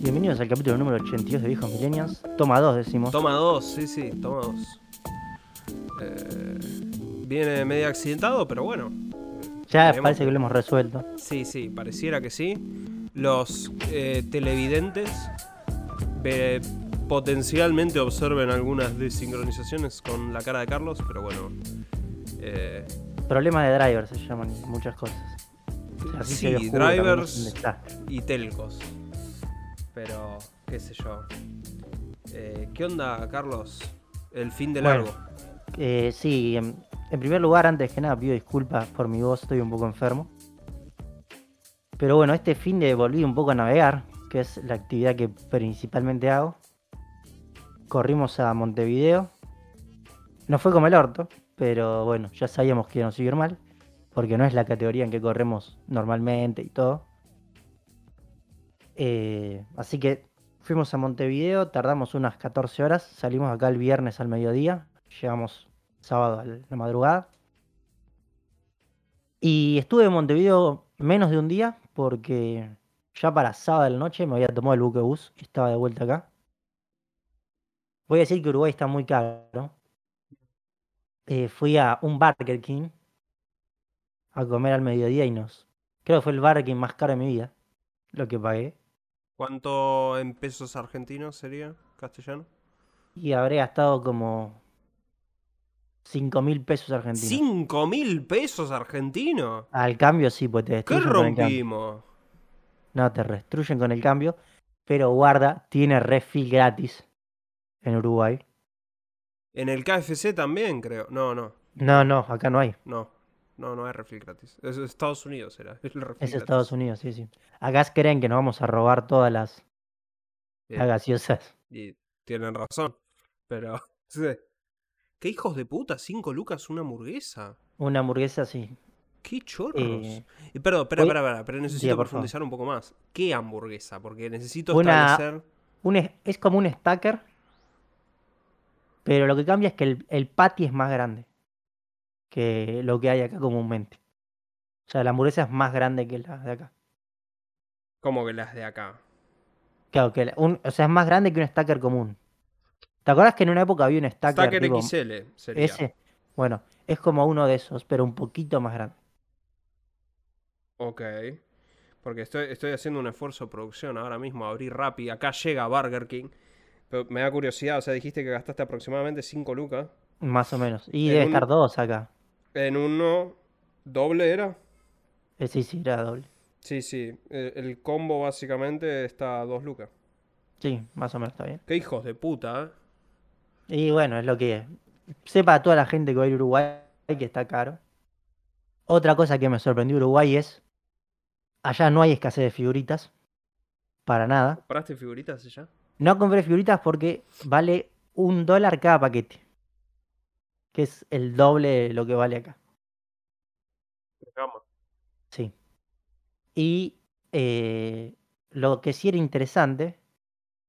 Bienvenidos al capítulo número 82 de Viejos Millennials. Toma 2, decimos. Toma dos, sí, sí, toma dos. Eh, viene medio accidentado, pero bueno. ya parece que lo hemos resuelto. Sí, sí, pareciera que sí. Los eh, televidentes potencialmente observen algunas desincronizaciones con la cara de Carlos, pero bueno. eh, Problemas de drivers se llaman y muchas cosas. Así sí, un drivers y telcos. Pero, qué sé yo. Eh, ¿Qué onda, Carlos? El fin de Bueno. largo. Eh, sí, en, en primer lugar, antes que nada, pido disculpas por mi voz, estoy un poco enfermo. Pero bueno, este fin de volví un poco a navegar, que es la actividad que principalmente hago. Corrimos a Montevideo. No fue como el orto, pero bueno, ya sabíamos que íbamos a seguir mal, porque no es la categoría en que corremos normalmente y todo. Eh, así que fuimos a Montevideo, tardamos unas 14 horas, salimos acá el viernes al mediodía, llegamos sábado a la madrugada. Y estuve en Montevideo menos de un día porque ya para sábado de la noche me había tomado el buquebús y estaba de vuelta acá. Voy a decir que Uruguay está muy caro. Eh, fui a un Burger King a comer al mediodía y nos... Creo que fue el Burger King más caro de mi vida, lo que pagué. ¿Cuánto en pesos argentinos sería castellano? Y habré gastado como 5 mil pesos argentinos. ¿Cinco mil pesos argentinos? Al cambio sí, pues te ¿Qué destruyen con el cambio. rompimos? No, te destruyen con el cambio. Pero guarda, tiene refill gratis en Uruguay. En el KFC también, creo. No, no, No, no, acá no hay. no. No, no hay refil gratis. Es Estados Unidos era. El refil Es gratis. Estados Unidos, sí, sí. Acá creen que nos vamos a robar todas las, gaseosas. Y tienen razón. Pero. sí. ¿Qué hijos de puta? ¿Cinco lucas una hamburguesa? Una hamburguesa, sí. ¡Qué chorros! Eh, Y perdón, espera, voy- espera, pero necesito profundizar un poco más. ¿Qué hamburguesa? Porque necesito Una- establecer. Un es, es como un stacker. Pero lo que cambia es que el, el patty es más grande que lo que hay acá comúnmente. O sea, la hamburguesa es más grande que la de acá. Como que las de acá. Claro, que un- o sea, es más grande que un stacker común. ¿Te acuerdas que en una época había un stacker, Stacker tipo XL sería. ese? Bueno, es como uno de esos, pero un poquito más grande. Ok. Porque estoy, estoy haciendo un esfuerzo de producción ahora mismo, abrir Rappi. Acá llega Burger King. Pero me da curiosidad, o sea, dijiste que gastaste aproximadamente 5 lucas. Más o menos. Y debe un- estar dos acá. En uno doble era. Sí, sí, era doble. Sí, sí. El, el combo básicamente está a 2 lucas. Sí, más o menos está bien. Qué hijos de puta, ¿eh? Y bueno, es lo que es. Sepa a toda la gente que va a ir a Uruguay que está caro. Otra cosa que me sorprendió Uruguay es. Allá no hay escasez de figuritas. Para nada. ¿Compraste figuritas allá? No compré figuritas porque vale un dólar cada paquete. Que es el doble de lo que vale acá. Sí. Y eh, lo que sí era interesante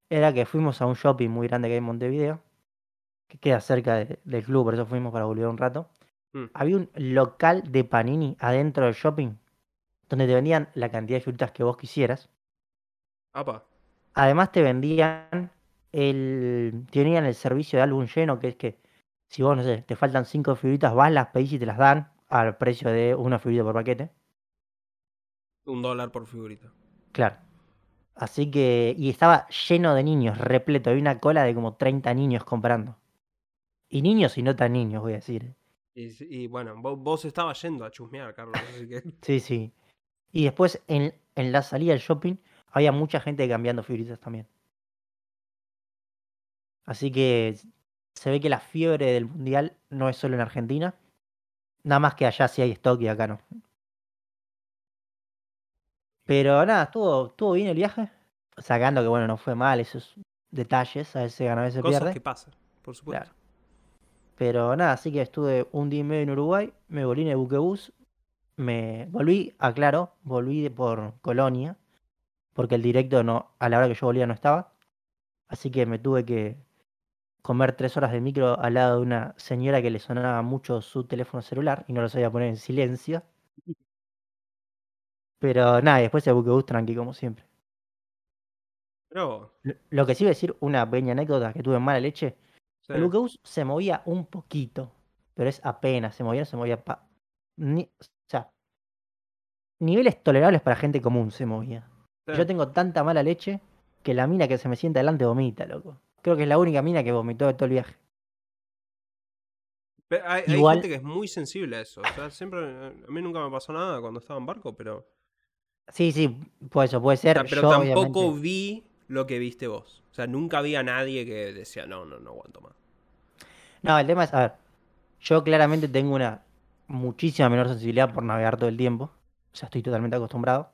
era que fuimos a un shopping muy grande que hay en Montevideo, que queda cerca de- del club, por eso fuimos para volver un rato. Mm. Había un local de panini adentro del shopping, donde te vendían la cantidad de figuritas que vos quisieras. Apa. Además te vendían el. Tenían el servicio de álbum lleno, que es que si vos, no sé, te faltan cinco figuritas, vas, las pedís y te las dan al precio de una figurita por paquete. Un dólar por figurita. Claro. Así que. Y estaba lleno de niños, repleto. Había una cola de como 30 niños comprando. Y niños y no tan niños, voy a decir. Y, y bueno, vos, vos estabas yendo a chusmear, Carlos, así que. Sí, sí. Y después en, en la salida del shopping había mucha gente cambiando figuritas también. Así que se ve que la fiebre del mundial no es solo en Argentina. Nada más que allá sí hay stock y acá no. Pero nada, estuvo, estuvo bien el viaje. Sacando que bueno, no fue mal esos detalles. A veces se gana, a veces Cosas pierde. que pasan, por supuesto. Claro. Pero nada, así que estuve un día y medio en Uruguay, me volví en el buquebús, me volví, aclaro, volví por Colonia, porque el directo no, a la hora que yo volvía no estaba. Así que me tuve que comer tres horas de micro al lado de una señora que le sonaba mucho su teléfono celular y no lo sabía poner en silencio. Pero nada, después el buquebús tranqui como siempre. Pero, Lo, que sí voy a decir, una pequeña anécdota que tuve en mala leche. sí. El buquebús se movía un poquito, pero es apenas, se movía, no se movía pa... Ni, o sea, niveles tolerables para gente común se movía. Sí. Yo tengo tanta mala leche que la mina que se me sienta delante vomita, loco. Creo que es la única mina que vomitó de todo el viaje. Hay, hay Igual- gente que es muy sensible a eso. O sea, siempre. A mí nunca me pasó nada cuando estaba en barco, pero. Sí, sí, pues eso puede ser. pero yo, tampoco obviamente- vi lo que viste vos. O sea, nunca vi a nadie que decía, no, no, no aguanto más. No, el tema es, a ver, yo claramente tengo una muchísima menor sensibilidad por navegar todo el tiempo. O sea, estoy totalmente acostumbrado.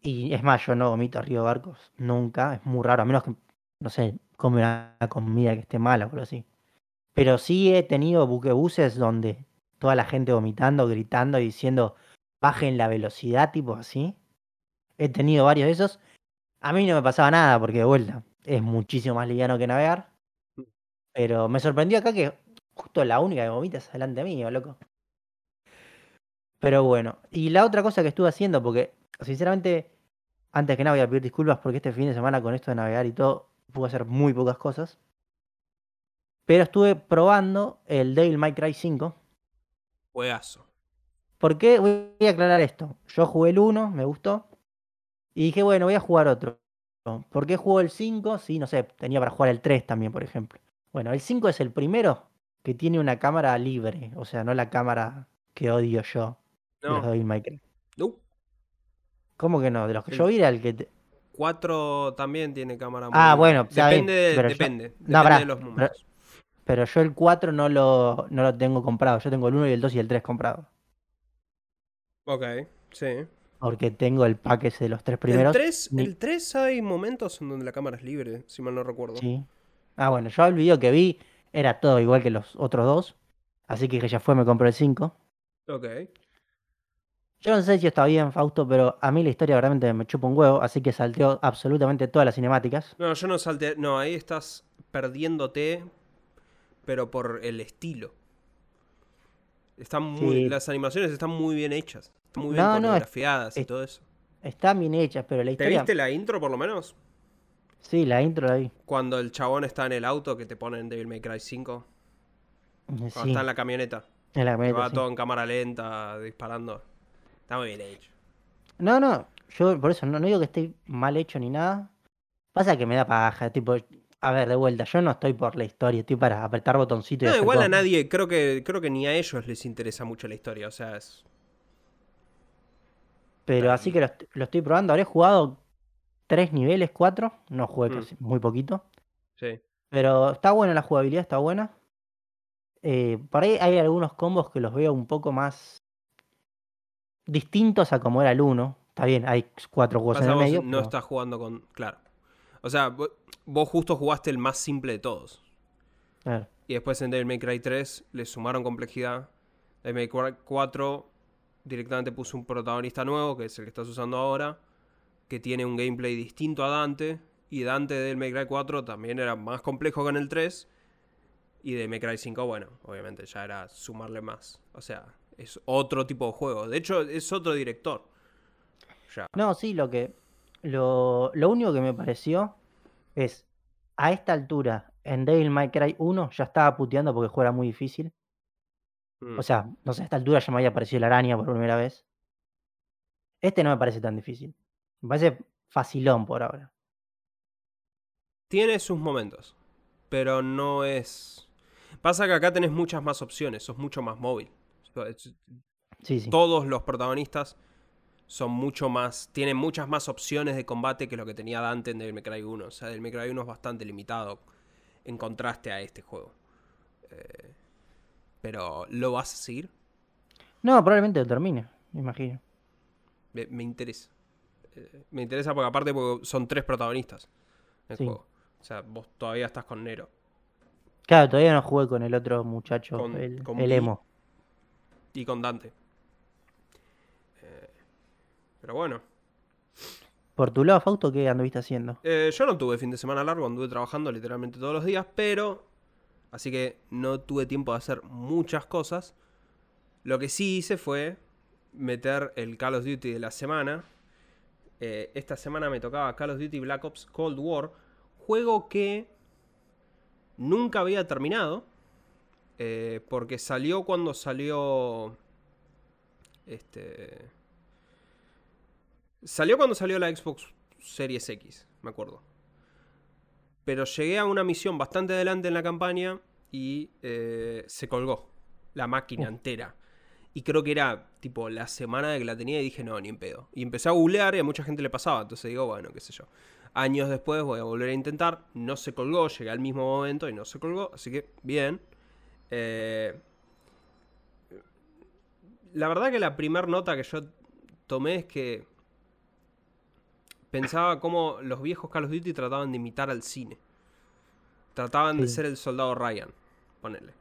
Y es más, yo no vomito arriba de barcos, nunca, es muy raro, a menos que, no sé, come una comida que esté mala o algo así. Pero sí he tenido buquebuses donde toda la gente vomitando, gritando y diciendo, bajen la velocidad, tipo así. He tenido varios de esos. A mí no me pasaba nada, porque de vuelta, es muchísimo más liviano que navegar. Pero me sorprendió acá que justo la única que vomita es delante mío, loco. Pero bueno, y la otra cosa que estuve haciendo, porque sinceramente, antes que nada voy a pedir disculpas porque este fin de semana con esto de navegar y todo, pude hacer muy pocas cosas. Pero estuve probando el Devil May Cry 5. Juegazo. ¿Por qué? Voy a aclarar esto. Yo jugué el 1, me gustó. Y dije, bueno, voy a jugar otro. ¿Por qué juego el 5? Sí, no sé, tenía para jugar el 3 también, por ejemplo. Bueno, el 5 es el primero que tiene una cámara libre. O sea, no la cámara que odio yo de los No. Devil May Cry. No. ¿Cómo que no? De los que yo vi era el que... te- 4 también tiene cámara Ah, muy- bueno, está bien, depende, de- pero yo- depende, No, depende pará, de los pero- números. Pero yo el 4 no lo, no lo tengo comprado. Yo tengo el 1 y el 2 y el 3 comprado. Ok, sí. Porque tengo el pack ese de los tres El primeros. 3, ni- el 3 hay momentos en donde la cámara es libre, si mal no recuerdo. Sí. Ah, bueno, yo el video que vi era todo igual que los otros dos. Así que ya fue, me compré el 5. Ok. Yo no sé si está bien, Fausto, pero a mí la historia realmente me chupa un huevo, así que salteo absolutamente todas las cinemáticas. No, yo no salté. No, ahí estás perdiéndote, pero por el estilo. Están muy, Sí. Las animaciones están muy bien hechas. Están muy bien No, no, es- coreografiadas y es- todo eso. Están bien hechas, pero la ¿Te historia. viste la intro por lo menos? Sí, la intro la vi. Cuando el chabón está en el auto que te ponen Devil May Cry 5. Cuando Sí, está en la camioneta. en la Que camioneta, va sí. todo en cámara lenta, disparando. Está muy bien hecho. No, no, yo por eso no, no digo que esté mal hecho ni nada. Pasa que me da paja, tipo, a ver, de vuelta, yo no estoy por la historia, estoy para apretar botoncito y No, igual a nadie, creo que, creo que ni a ellos les interesa mucho la historia. O sea, es. Pero así que lo, est- lo estoy probando. Habré jugado tres niveles, cuatro. No jugué Mm. casi- muy poquito. Sí. Pero está buena la jugabilidad, está buena. Eh, por ahí hay algunos combos que los veo un poco más distintos a como era el 1. Está bien, hay cuatro juegos Pasa en el vos medio. no pero- estás jugando con. Claro. O sea, vo- vos justo jugaste el más simple de todos. claro. Y después en Devil May Cry 3 le sumaron complejidad. Devil May Cry 4 directamente puso un protagonista nuevo, que es el que estás usando ahora, que tiene un gameplay distinto a Dante. Y Dante de Devil May Cry 4 también era más complejo que en el 3. Y de May Cry 5, bueno, obviamente ya era sumarle más. O sea, es otro tipo de juego. De hecho, es otro director. Ya. No, sí, lo que. Lo, lo único que me pareció es. A esta altura, en Devil May Cry 1 ya estaba puteando porque el juego era muy difícil. Mm. O sea, no sé, a esta altura ya me había aparecido la araña por primera vez. Este no me parece tan difícil. Me parece facilón por ahora. Tiene sus momentos, pero no es... Pasa que acá tenés muchas más opciones, sos mucho más móvil. Sí, sí. Todos los protagonistas son mucho más... Tienen muchas más opciones de combate que lo que tenía Dante en Devil May Cry 1. O sea, Devil May Cry 1 es bastante limitado en contraste a este juego. Eh, pero, ¿lo vas a seguir? No, probablemente lo termine, me imagino. Me, me interesa. Eh, me interesa porque aparte porque son tres protagonistas en el Sí. juego. O sea, vos todavía estás con Nero. Claro, todavía no jugué con el otro muchacho, Con- el, con el emo. Y con Dante. Eh, pero bueno, Por tu lado, Fausto, ¿qué anduviste haciendo? Eh, yo no tuve fin de semana largo, anduve trabajando literalmente todos los días, pero así que no tuve tiempo de hacer muchas cosas. Lo que sí hice fue meter el Call of Duty de la semana. Eh, esta semana me tocaba Call of Duty Black Ops Cold War, juego que nunca había terminado, eh, porque salió cuando salió... Este... Salió cuando salió la Xbox Series X, me acuerdo. Pero llegué a una misión bastante adelante en la campaña y eh, se colgó la máquina entera. Y creo que era tipo la semana de que la tenía y dije, no, ni en pedo. Y empecé a googlear y a mucha gente le pasaba. Entonces digo, bueno, qué sé yo. Años después voy a volver a intentar. No se colgó, llegué al mismo momento y no se colgó. Así que, bien. Eh, la verdad que la primera nota que yo tomé es que pensaba cómo los viejos Call of Duty trataban de imitar al cine. Trataban de ser el soldado Ryan, ponele.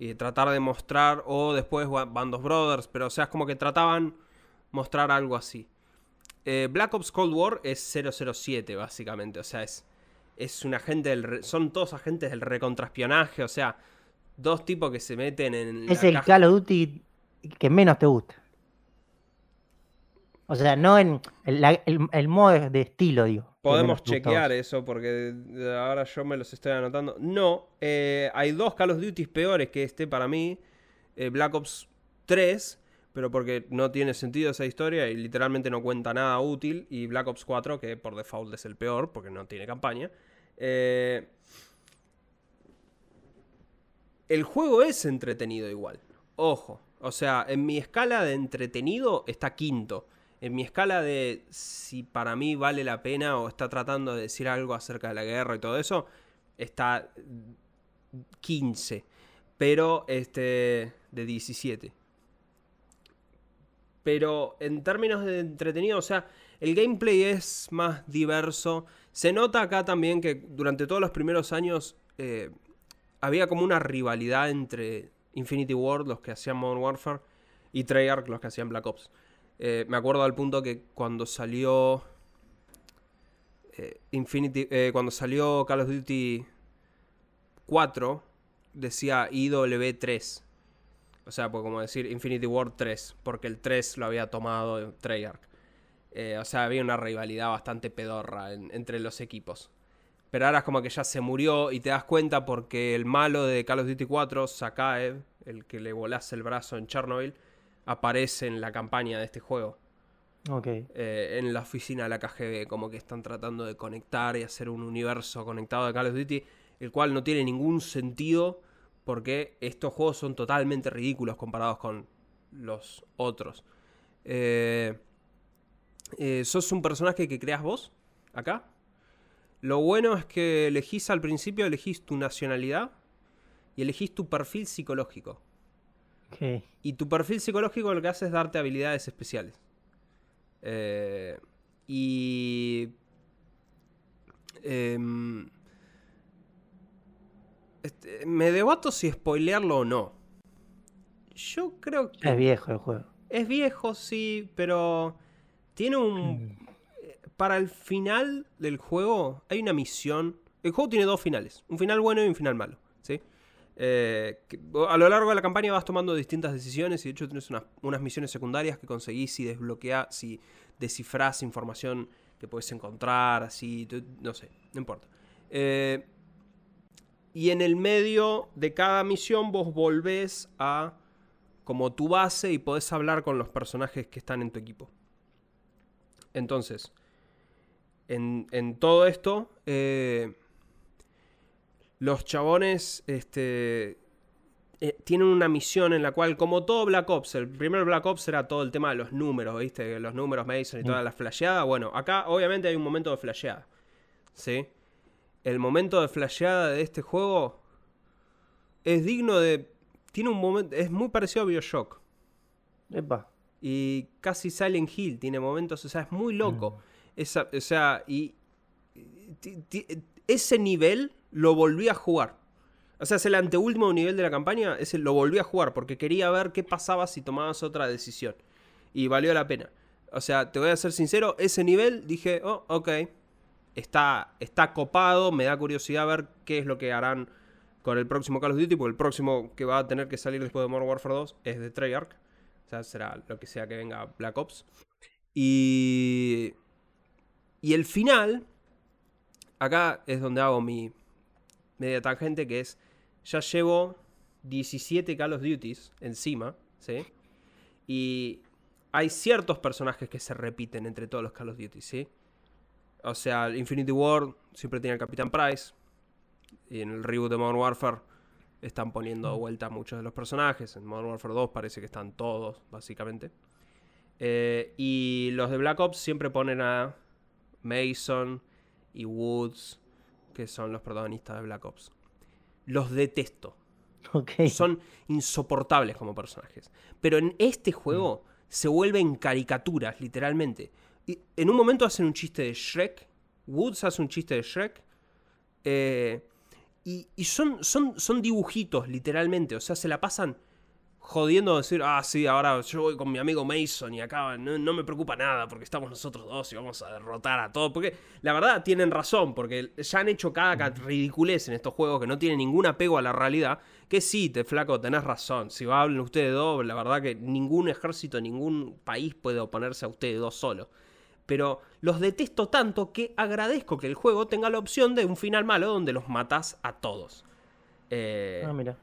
Y tratar de mostrar, o después Band of Brothers, pero o sea, es como que trataban mostrar algo así. Eh, Black Ops Cold War es 007, básicamente. O sea, es, es un agente del. Son todos agentes del recontraespionaje. O sea, dos tipos que se meten en. Es el Call of Duty que menos te gusta. O sea, no en el, modo de estilo, digo. Podemos chequear eso porque ahora yo me los estoy anotando. No, eh, hay dos Call of Duty peores que este para mí. Eh, Black Ops 3, pero porque no tiene sentido esa historia y literalmente no cuenta nada útil. Y Black Ops 4, que por default es el peor porque no tiene campaña. Eh, el juego es entretenido igual. Ojo. O sea, en mi escala de entretenido está quinto en mi escala de si para mí vale la pena o está tratando de decir algo acerca de la guerra y todo eso, está 15, pero este de 17. Pero en términos de entretenido, o sea, el gameplay es más diverso. Se nota acá también que durante todos los primeros años eh, había como una rivalidad entre Infinity Ward, los que hacían Modern Warfare, y Treyarch, los que hacían Black Ops. Eh, me acuerdo al punto que cuando salió eh, Infinity, eh, cuando salió Call of Duty 4 decía IW3. O sea, pues como decir Infinity War 3, porque el 3 lo había tomado Treyarch. o sea, había una rivalidad bastante pedorra entre los equipos. Pero ahora es como que ya se murió y te das cuenta porque el malo de Call of Duty 4, Sakaev, el que le volase el brazo en Chernobyl, aparece en la campaña de este juego. Ok. Eh, en la oficina de la KGB, como que están tratando de conectar y hacer un universo conectado de Call of Duty, el cual no tiene ningún sentido porque estos juegos son totalmente ridículos comparados con los otros. Eh, eh, ¿Sos un personaje que creas vos? Acá. Lo bueno es que elegís al principio, elegís tu nacionalidad y elegís tu perfil psicológico. Y tu perfil psicológico lo que hace es darte habilidades especiales. Eh, y... Em, este, me debato si spoilearlo o no. Yo creo que... Es viejo el juego. Es viejo, sí, pero tiene un... Para el final del juego hay una misión. El juego tiene dos finales. Un final bueno y un final malo. ¿sí? Eh, a lo largo de la campaña vas tomando distintas decisiones y de hecho tienes unas, misiones secundarias que conseguís si desbloqueas, si descifras información que puedes encontrar, así, no sé, no importa. Eh, y en el medio de cada misión vos volvés a como tu base y podés hablar con los personajes que están en tu equipo. Entonces, en, todo esto, eh, los chabones este, eh, tienen una misión en la cual, como todo Black Ops, el primer Black Ops era todo el tema de los números, ¿viste? Los números Mason y toda la flasheada. Bueno, acá obviamente hay un momento de flasheada. ¿Sí? El momento de flasheada de este juego es digno de. Tiene un momento. Es muy parecido a Bioshock. Epa. Y casi Silent Hill tiene momentos. O sea, es muy loco. Mm. O sea, y. Ese nivel lo volví a jugar. O sea, es el anteúltimo nivel de la campaña, ese lo volví a jugar porque quería ver qué pasaba si tomabas otra decisión. Y valió la pena. O sea, te voy a ser sincero, ese nivel dije, oh, ok, está, está copado, me da curiosidad ver qué es lo que harán con el próximo Call of Duty, porque el próximo que va a tener que salir después de Modern Warfare 2 es de Treyarch. O sea, será lo que sea que venga Black Ops. Y. Y el final. Acá es donde hago mi media tangente, que es. Ya llevo 17 Call of Duties encima, ¿sí? Y hay ciertos personajes que se repiten entre todos los Call of Duty, ¿sí? O sea, Infinity War siempre tiene el Capitán Price. Y en el reboot de Modern Warfare están poniendo de vuelta muchos de los personajes. En Modern Warfare 2 parece que están todos, básicamente. Eh, y los de Black Ops siempre ponen a Mason y Woods, que son los protagonistas de Black Ops. Los detesto. Son insoportables como personajes. Pero en este juego mm. se vuelven caricaturas, literalmente. Y en un momento hacen un chiste de Shrek. Woods hace un chiste de Shrek. Eh, y, y son, son, son dibujitos, literalmente. O sea, se la pasan jodiendo decir, ah, sí, ahora yo voy con mi amigo Mason y acá no, me preocupa nada porque estamos nosotros dos y vamos a derrotar a todos. Porque la verdad tienen razón, porque ya han hecho cada ridiculez en estos juegos que no tienen ningún apego a la realidad. Que sí, te flaco, tenés razón. Si hablan ustedes dos, la verdad que ningún ejército, ningún país puede oponerse a ustedes dos solos. Pero los detesto tanto que agradezco que el juego tenga la opción de un final malo donde los matas a todos. Eh, ah, mira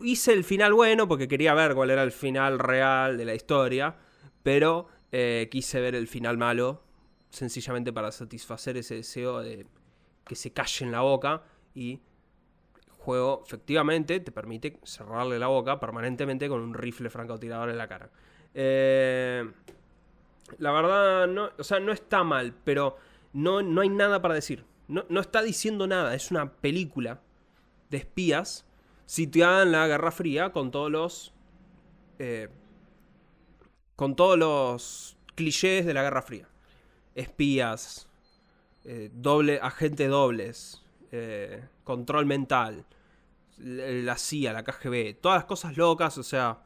hice el final bueno porque quería ver cuál era el final real de la historia, pero eh, quise ver el final malo sencillamente para satisfacer ese deseo de que se calle en la boca y el juego efectivamente te permite cerrarle la boca permanentemente con un rifle francotirador en la cara. Eh, la verdad, no, o sea, no está mal, pero no, no hay nada para decir. No, no está diciendo nada, es una película de espías situada en la Guerra Fría con todos los. Eh, con todos los clichés de la Guerra Fría. Espías, eh, doble, agentes dobles, eh, control mental, la CIA, la KGB, todas las cosas locas, o sea,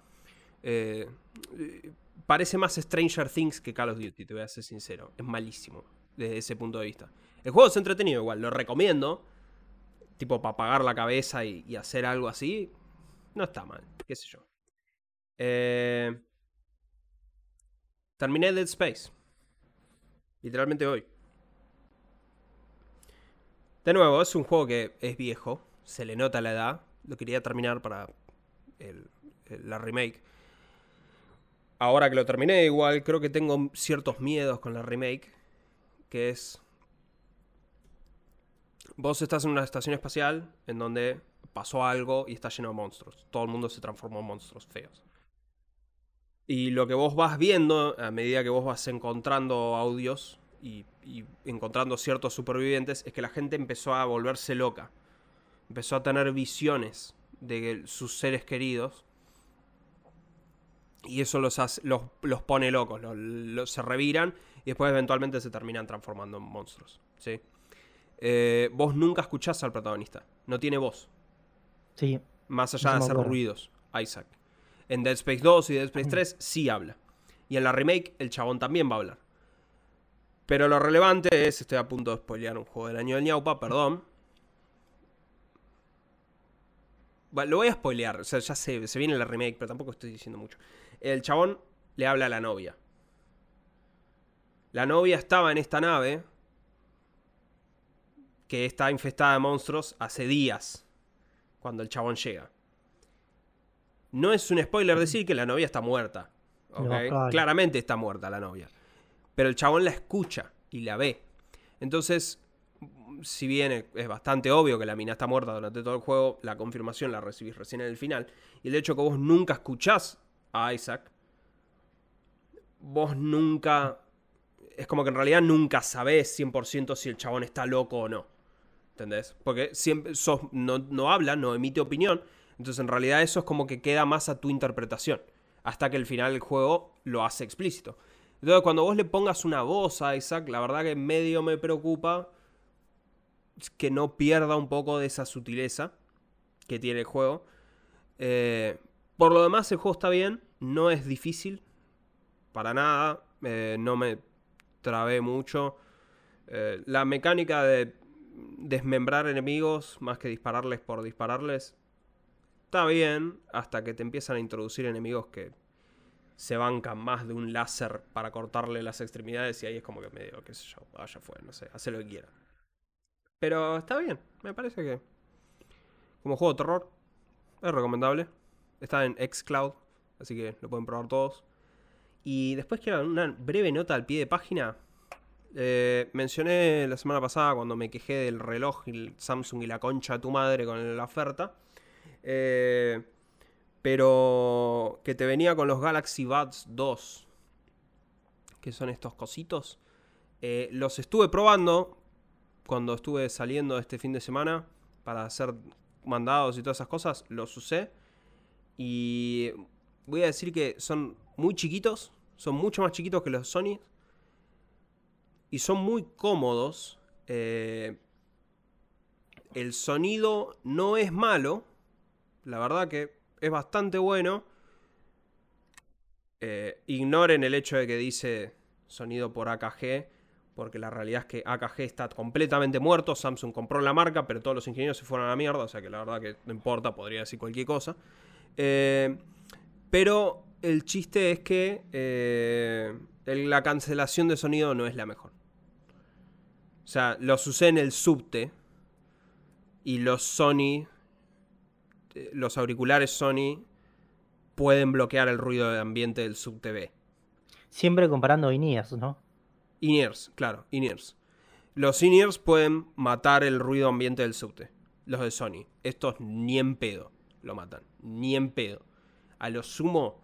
parece más Stranger Things que Call of Duty, te voy a ser sincero, es malísimo desde ese punto de vista. El juego es entretenido igual, lo recomiendo, tipo para apagar la cabeza y, hacer algo así, no está mal, qué sé yo. Eh, terminé Dead Space. Literalmente hoy. De nuevo, es un juego que es viejo, se le nota la edad. Lo quería terminar para la remake. Ahora que lo terminé, igual creo que tengo ciertos miedos con la remake. Que es Vos estás en una estación espacial en donde pasó algo y está lleno de monstruos. Todo el mundo se transformó en monstruos feos. Y lo que vos vas viendo, a medida que vos vas encontrando audios y, encontrando ciertos supervivientes, es que la gente empezó a volverse loca. Empezó a tener visiones de sus seres queridos. Y eso los, los, pone locos, los, se reviran y después eventualmente se terminan transformando en monstruos. ¿sí? Eh, vos nunca escuchás al protagonista. No tiene voz. Sí. Más allá de hacer ruidos, Isaac. En Dead Space 2 y Dead Space 3 sí habla. Y en la remake el chabón también va a hablar. Pero lo relevante es, estoy a punto de spoilear un juego del año del ñaupa, perdón. lo voy a spoilear, o sea, ya se, se viene la remake, pero tampoco estoy diciendo mucho. El chabón le habla a la novia. La novia estaba en esta nave que está infestada de monstruos hace días, cuando el chabón llega. No es un spoiler decir que la novia está muerta. Claramente está muerta la novia. Pero el chabón la escucha y la ve. Entonces, si bien es bastante obvio que la mina está muerta durante todo el juego, la confirmación la recibís recién en el final. Y el hecho que vos nunca escuchás a Isaac, vos nunca... Es como que en realidad nunca sabés 100% si el chabón está loco o no. ¿Entendés? Porque siempre no, no habla, no emite opinión. Entonces en realidad eso es como que queda más a tu interpretación. Hasta que el final del juego lo hace explícito. Entonces cuando vos le pongas una voz a Isaac, la verdad que medio me preocupa que no pierda un poco de esa sutileza que tiene el juego. Eh, por lo demás el juego está bien, no es difícil. Para nada. Eh, no me trabé mucho. Eh, la mecánica de desmembrar enemigos más que dispararles por dispararles. Está bien, hasta que te empiezan a introducir enemigos que se bancan más de un láser para cortarle las extremidades y ahí es como que medio, qué sé yo, vaya fue, no sé, hace lo que quiera. Pero está bien, me parece que como juego de terror es recomendable. Está en Xcloud, así que lo pueden probar todos. Y después quiero una breve nota al pie de página. Eh, mencioné la semana pasada cuando me quejé del reloj el Samsung y la concha de tu madre con la oferta. Eh, pero que te venía con los Galaxy Buds 2. Que son estos cositos. Eh, los estuve probando cuando estuve saliendo este fin de semana para hacer mandados y todas esas cosas. Los usé. Y voy a decir que son muy chiquitos. Son mucho más chiquitos que los Sony. Y son muy cómodos. Eh, el sonido no es malo. La verdad que es bastante bueno. Eh, ignoren el hecho de que dice sonido por AKG, porque la realidad es que AKG está completamente muerto. Samsung compró la marca, pero todos los ingenieros se fueron a la mierda, o sea que la verdad que no importa, podría decir cualquier cosa. Eh, pero el chiste es que la cancelación de sonido no es la mejor. O sea, los usé en el subte y los Sony este, los auriculares Sony pueden bloquear el ruido de ambiente del sub TV. Siempre comparando in-ears, ¿no? In-ears, claro, in-ears. Los in-ears pueden matar el ruido ambiente del subte. Los de Sony. Estos ni en pedo lo matan. Ni en pedo. A lo sumo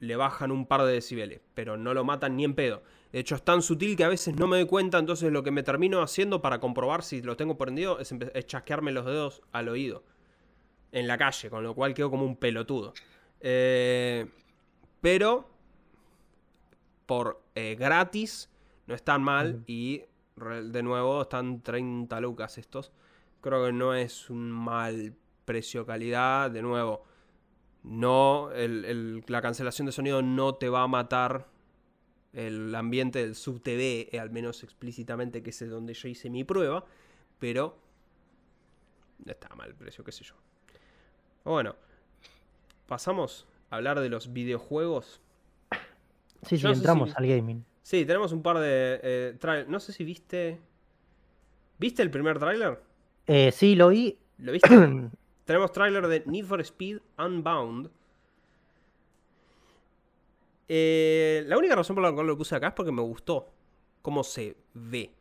le bajan un par de decibeles, pero no lo matan ni en pedo. De hecho, es tan sutil que a veces no me doy cuenta, entonces lo que me termino haciendo para comprobar si lo tengo prendido es, es chasquearme los dedos al oído en la calle, con lo cual quedó como un pelotudo. Eh, pero por eh, gratis no están mal y de nuevo están 30 lucas estos. Creo que no es un mal precio-calidad. De nuevo, no la cancelación de sonido no te va a matar el ambiente del sub TV, al menos explícitamente que es donde yo hice mi prueba, pero no está mal el precio, qué sé yo. Bueno, pasamos a hablar de los videojuegos. Sí, sí, entramos al gaming. Sí, tenemos un par de eh, trailers. No sé si viste. ¿Viste el primer tráiler? Eh, sí, lo vi. ¿Lo viste? tenemos tráiler de Need for Speed Unbound. Eh, la única razón por la cual lo puse acá es porque me gustó cómo se ve.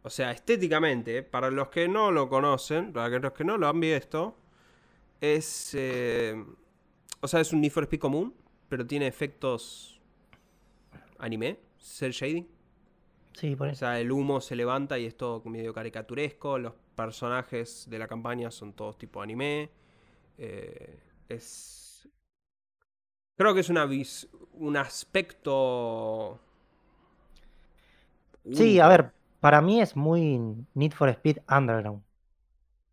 O sea, estéticamente, para los que no lo conocen, para los que no lo han visto, es. Eh, o sea, es un Need for Speed común, pero tiene efectos. anime, cel shading. Sí, por eso. O sea, el humo se levanta y es todo medio caricaturesco. Los personajes de la campaña son todos tipo anime. Eh, es. Creo que es una un aspecto. Sí, a ver, para mí es muy Need for Speed Underground.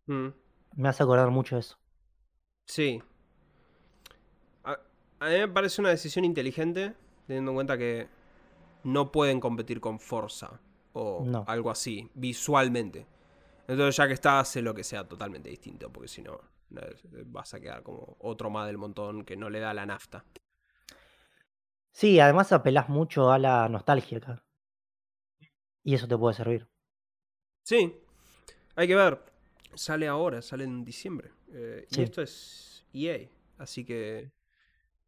Mm. Me hace acordar mucho eso. Sí. A, mí me parece una decisión inteligente, teniendo en cuenta que no pueden competir con Forza o algo así, visualmente. Entonces, ya que está, hace lo que sea totalmente distinto, porque si no, vas a quedar como otro más del montón que no le da la nafta. Sí, además apelás mucho a la nostalgia acá. Y eso te puede servir. Sí, hay que ver. Sale ahora, sale en diciembre. Eh, y esto es EA, así que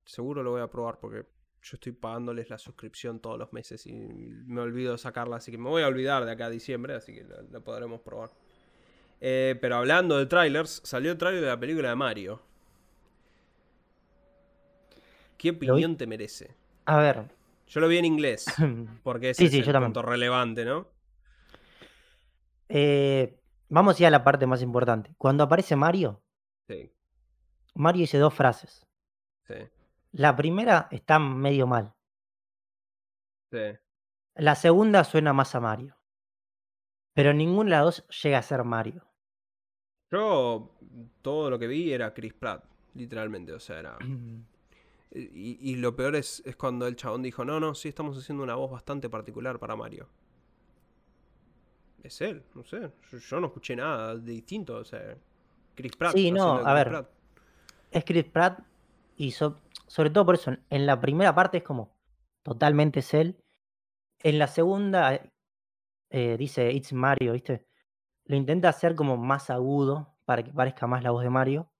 seguro lo voy a probar porque yo estoy pagándoles la suscripción todos los meses y me olvido de sacarla, así que me voy a olvidar de acá a diciembre, así que lo, podremos probar. Eh, pero hablando de trailers, salió el trailer de la película de Mario. ¿Qué opinión te merece? A ver. Yo lo vi en inglés, porque es el punto relevante, ¿no? Eh, vamos ya a la parte más importante. Cuando aparece Mario, Mario dice dos frases. La primera está medio mal. La segunda suena más a Mario. Pero ninguna de las dos llega a ser Mario. Yo todo lo que vi era Chris Pratt, literalmente. O sea, era. y, lo peor es, es, cuando el chabón dijo: No, no, sí, estamos haciendo una voz bastante particular para Mario. Es él, no sé. Yo, no escuché nada de distinto. O sea, Chris Pratt. Sí, no, a ver. Es Chris Pratt, Y so- sobre todo por eso, en- en la primera parte es como totalmente es él. En la segunda eh, dice It's Mario, ¿viste? Lo intenta hacer como más agudo para que parezca más la voz de Mario.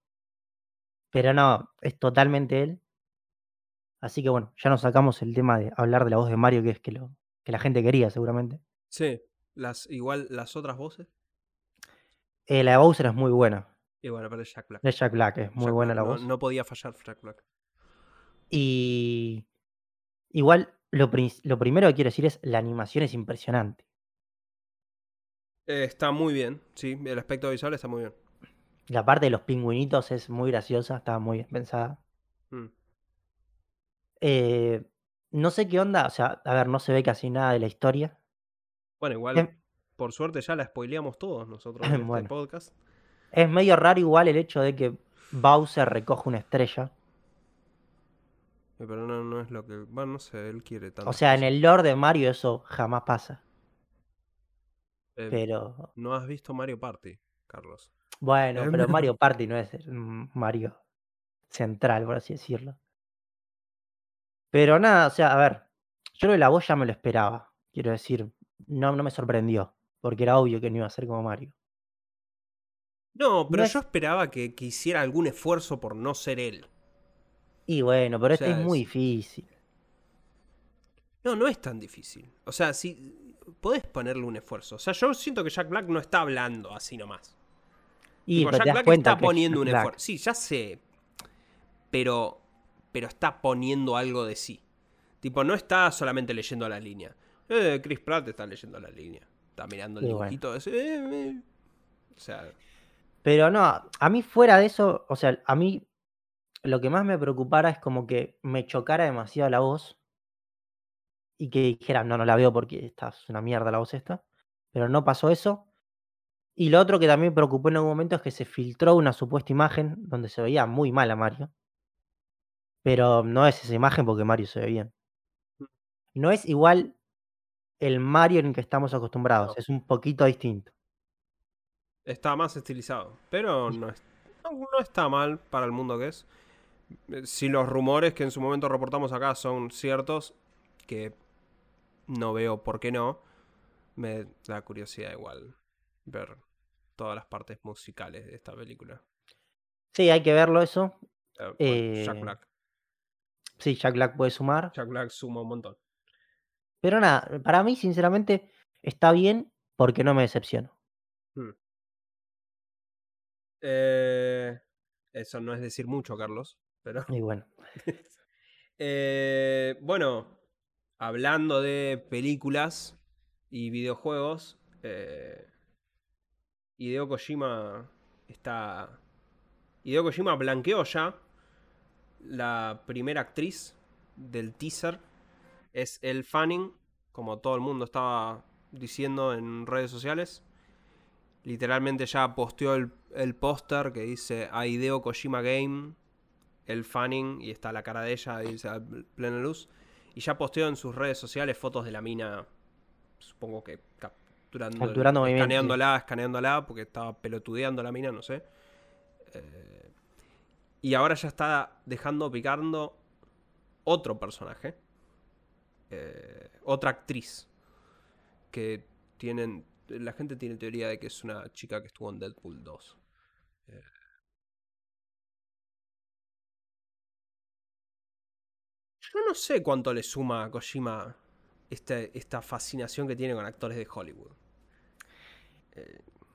Pero no, es totalmente él. Así que bueno, ya nos sacamos el tema de hablar de la voz de Mario, que es que, lo, que la gente quería seguramente. Sí, las, igual las otras voces. Eh, la de Bowser es muy buena. Y bueno, pero es Jack Black. De Jack Black es muy Jack buena Black, la voz. No podía fallar Jack Black. Y igual lo, lo primero que quiero decir es la animación es impresionante. Eh, está muy bien, sí, el aspecto visual está muy bien. La parte de los pingüinitos es muy graciosa, está muy bien pensada. Mm. Eh, no sé qué onda, o sea, a ver, no se ve casi nada de la historia. Bueno, igual, Em- por suerte ya la spoileamos todos nosotros en este Bueno. podcast. Es medio raro igual el hecho de que Bowser recoge una estrella. Eh, Pero no, no es lo que. Bueno, no sé, él quiere tanto. O sea, en el lore de Mario eso jamás pasa. Eh, Pero No has visto Mario Party, Carlos. bueno, Em- pero Mario Party no es el Mario central, por así decirlo. Pero nada, o sea, a ver, yo creo que la voz ya me lo esperaba. Quiero decir, no, no me sorprendió, porque era obvio que no iba a ser como Mario. No, pero No es- yo esperaba que, que hiciera algún esfuerzo por no ser él. Y bueno, pero O este es muy es- difícil. No, no es tan difícil. O sea, si podés ponerle un esfuerzo. O sea, yo siento que Jack Black no está hablando así nomás. Y Tipo, Jack te das Black está poniendo Jack un esfuerzo. Sí, ya sé. Pero. Pero está poniendo algo de sí. Tipo, no está solamente leyendo la línea. Eh, Chris Pratt está leyendo la línea. Está mirando el Y bueno. dibujito ese. eh, eh. O sea, Pero no, a mí fuera de eso, o sea, a mí lo que más me preocupara es como que me chocara demasiado la voz y que dijera, no, no la veo porque esta es una mierda la voz esta. Pero no pasó eso. Y lo otro que también me preocupó en algún momento es que se filtró una supuesta imagen donde se veía muy mal a Mario. Pero no es esa imagen porque Mario se ve bien. No es igual el Mario en el que estamos acostumbrados, No. es un poquito distinto. está más estilizado. Pero no, es- no, no está mal para el mundo que es. Si los rumores que en su momento reportamos acá son ciertos, que no veo por qué no, me da curiosidad igual ver todas las partes musicales de esta película. Sí, hay que verlo eso. Bueno, Jack Eh, Black. Sí, Jack Black puede sumar. Jack Black suma un montón. Pero nada, para mí, sinceramente, está bien porque no me decepciono. Hmm. Eh, eso no es decir mucho, Carlos, pero... Y bueno, Eh, bueno, hablando de películas y videojuegos, eh, Hideo Kojima está. Hideo Kojima blanqueó ya la primera actriz del teaser. Es El Fanning, como todo el mundo estaba diciendo en redes sociales. Literalmente ya posteó el, el póster que dice a Hideo Kojima Game el fanning y está la cara de ella a plena luz. Y ya posteó en sus redes sociales fotos de la mina, supongo que capturando, Capturando escaneándola, escaneándola, porque estaba pelotudeando la mina, no sé. Eh, y ahora ya está dejando picando otro personaje, eh, otra actriz, que tienen, la gente tiene teoría de que es una chica que estuvo en Deadpool 2. Eh, Yo no sé cuánto le suma a Kojima este- esta fascinación que tiene con actores de Hollywood.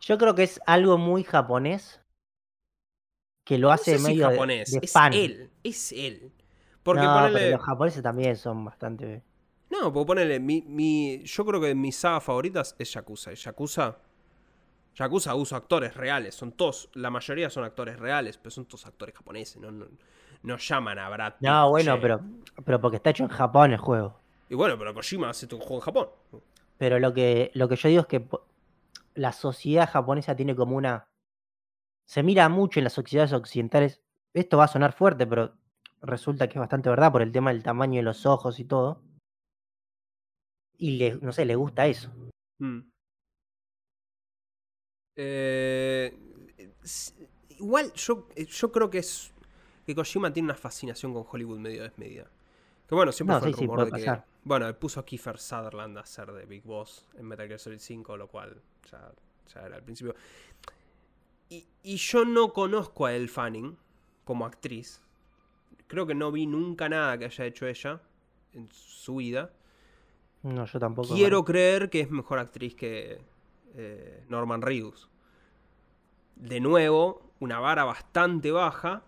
yo creo que es algo muy japonés que lo No hace sé si medio de- japonés, de, es fan. él, es él. Porque no, ponele. pero los japoneses también son bastante. No, porque ponele. Mi, mi- yo creo que mis sagas favoritas es Yakuza. Y Yakuza. Yakuza usa actores reales. Son todos. La mayoría son actores reales, pero son todos actores japoneses. No, no, no llaman a Brad Pitt, No, bueno, che. pero, pero porque está hecho en Japón el juego. Y bueno, pero Kojima hace un juego en Japón. Pero lo que, lo que yo digo es que la sociedad japonesa tiene como una. Se mira mucho en las sociedades occidentales. Esto va a sonar fuerte, pero resulta que es bastante verdad por el tema del tamaño de los ojos y todo. Y le, no sé, le gusta eso. Mm. Eh, igual yo, yo creo que es que Kojima tiene una fascinación con Hollywood medio desmedida. Que bueno, siempre No, fue sí, el rumor puede de que. pasar. Bueno, puso a Kiefer Sutherland a ser de Big Boss en Metal Gear Solid 5, lo cual ya, ya era al principio. Y, y yo no conozco a Elle Fanning como actriz. Creo que no vi nunca nada que haya hecho ella en su vida. No, yo tampoco. Quiero creer que es mejor actriz que eh, Norman Reedus. De nuevo, una vara bastante baja,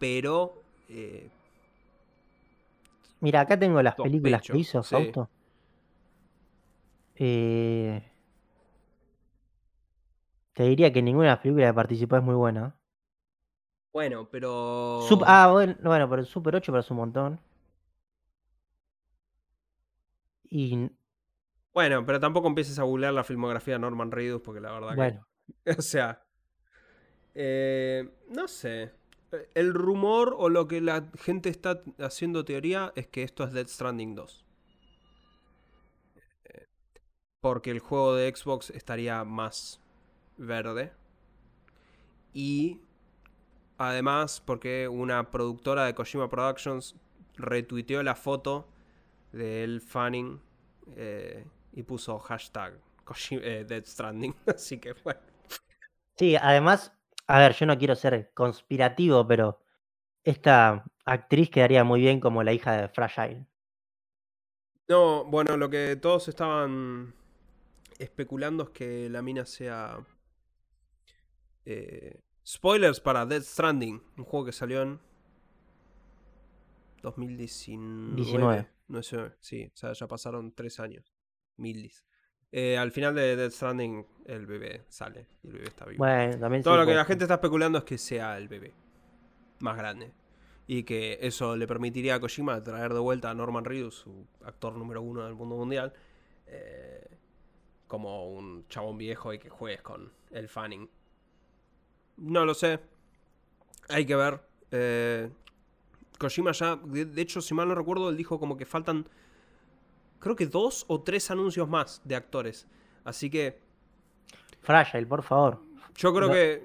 pero eh, Mira, acá tengo las películas que hizo sí. Fausto. Eh, te diría que ninguna de las películas que participó es muy buena. bueno, pero... Ah, bueno, bueno, pero el Super 8 parece un montón. Y Bueno, pero tampoco empieces a googlear la filmografía de Norman Reedus porque la verdad bueno, que... O sea... eh, no sé. El rumor o lo que la gente está haciendo teoría es que esto es Dead Stranding 2. Eh, Porque el juego de Xbox estaría más verde. Y además porque una productora de Kojima Productions retuiteó la foto del fanning eh, y puso hashtag Kojima- eh, Dead Stranding. Así que bueno. sí, además, a ver, yo no quiero ser conspirativo, pero esta actriz quedaría muy bien como la hija de Fragile. No, bueno, lo que todos estaban especulando es que la mina sea. eh, spoilers para Death Stranding, un juego que salió en 2019. 19. No sé, sí, o sea, ya pasaron tres años. Mildis. Eh, al final de Death Stranding, el bebé sale y el bebé está vivo. Bueno, también Todo lo que la gente está especulando es que sea el bebé más grande. Y que eso le permitiría a Kojima traer de vuelta a Norman Reedus, su actor número uno del mundo mundial, eh, como un chabón viejo y que juegues con el Fanning. No lo sé. Hay que ver. Eh, Kojima ya, de, de hecho, si mal no recuerdo, él dijo como que faltan, creo que dos o tres anuncios más de actores. Así que Fragile, por favor. yo creo No. que.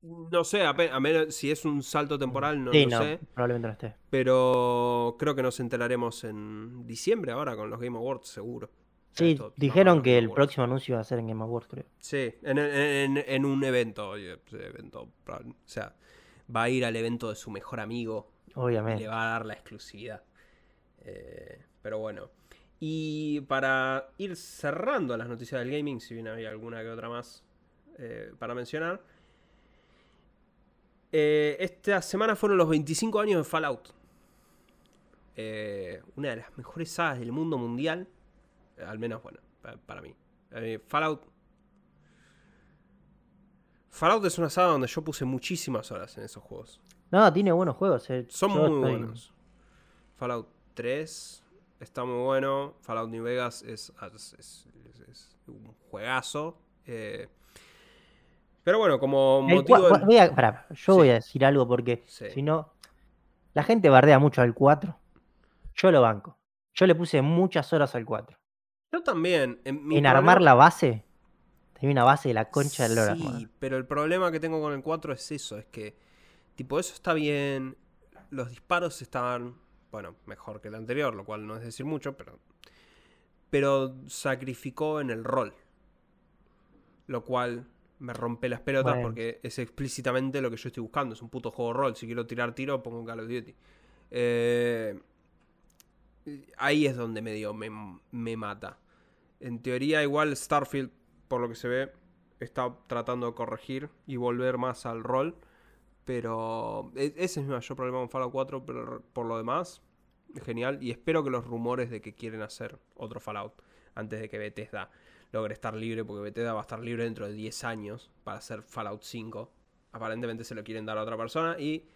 No sé, a, menos si es un salto temporal, no sí, no, sé. probablemente no esté. Pero creo que nos enteraremos en diciembre ahora con los Game Awards, seguro. Sí, Esto, dijeron que el próximo anuncio va a ser en Game Awards, creo. Sí, en, en- en- en un evento. oye, evento O sea, va a ir al evento de su mejor amigo y Obviamente. le va a dar la exclusividad. Eh, pero bueno. Y para ir cerrando las noticias del gaming, si bien había alguna que otra más eh, para mencionar. eh, esta semana fueron los 25 años de Fallout. Eh, una de las mejores sagas del mundo mundial. al menos, bueno, pa- para mí. Fallout. Fallout es una saga donde yo puse muchísimas horas en esos juegos. No, tiene buenos juegos. Son muy estoy- buenos. Fallout 3 está muy bueno. Fallout New Vegas es, es- es- es- es un juegazo. eh. pero bueno, como El motivo. del- voy a- pará, yo Sí. voy a decir algo porque Sí. si no, la gente bardea mucho al 4. Yo lo banco. Yo le puse muchas horas al 4. Yo también. En, mi En armar la base, tenía una base de la concha del lora. Sí, pero el problema que tengo con el 4 es eso, es que tipo eso está bien, los disparos estaban, bueno, mejor que el anterior, lo cual no es decir mucho, pero pero sacrificó en el rol. Lo cual me rompe las pelotas Bueno. porque es explícitamente lo que yo estoy buscando, es un puto juego de rol, si quiero tirar tiro pongo un Call of Duty. Eh, ahí es donde medio me, me mata. En teoría, igual Starfield, por lo que se ve, está tratando de corregir y volver más al rol. Pero e- ese es mi mayor problema con Fallout 4, pero por lo demás, genial. Y espero que los rumores de que quieren hacer otro Fallout antes de que Bethesda logre estar libre, porque Bethesda va a estar libre dentro de 10 años para hacer Fallout 5. Aparentemente se lo quieren dar a otra persona y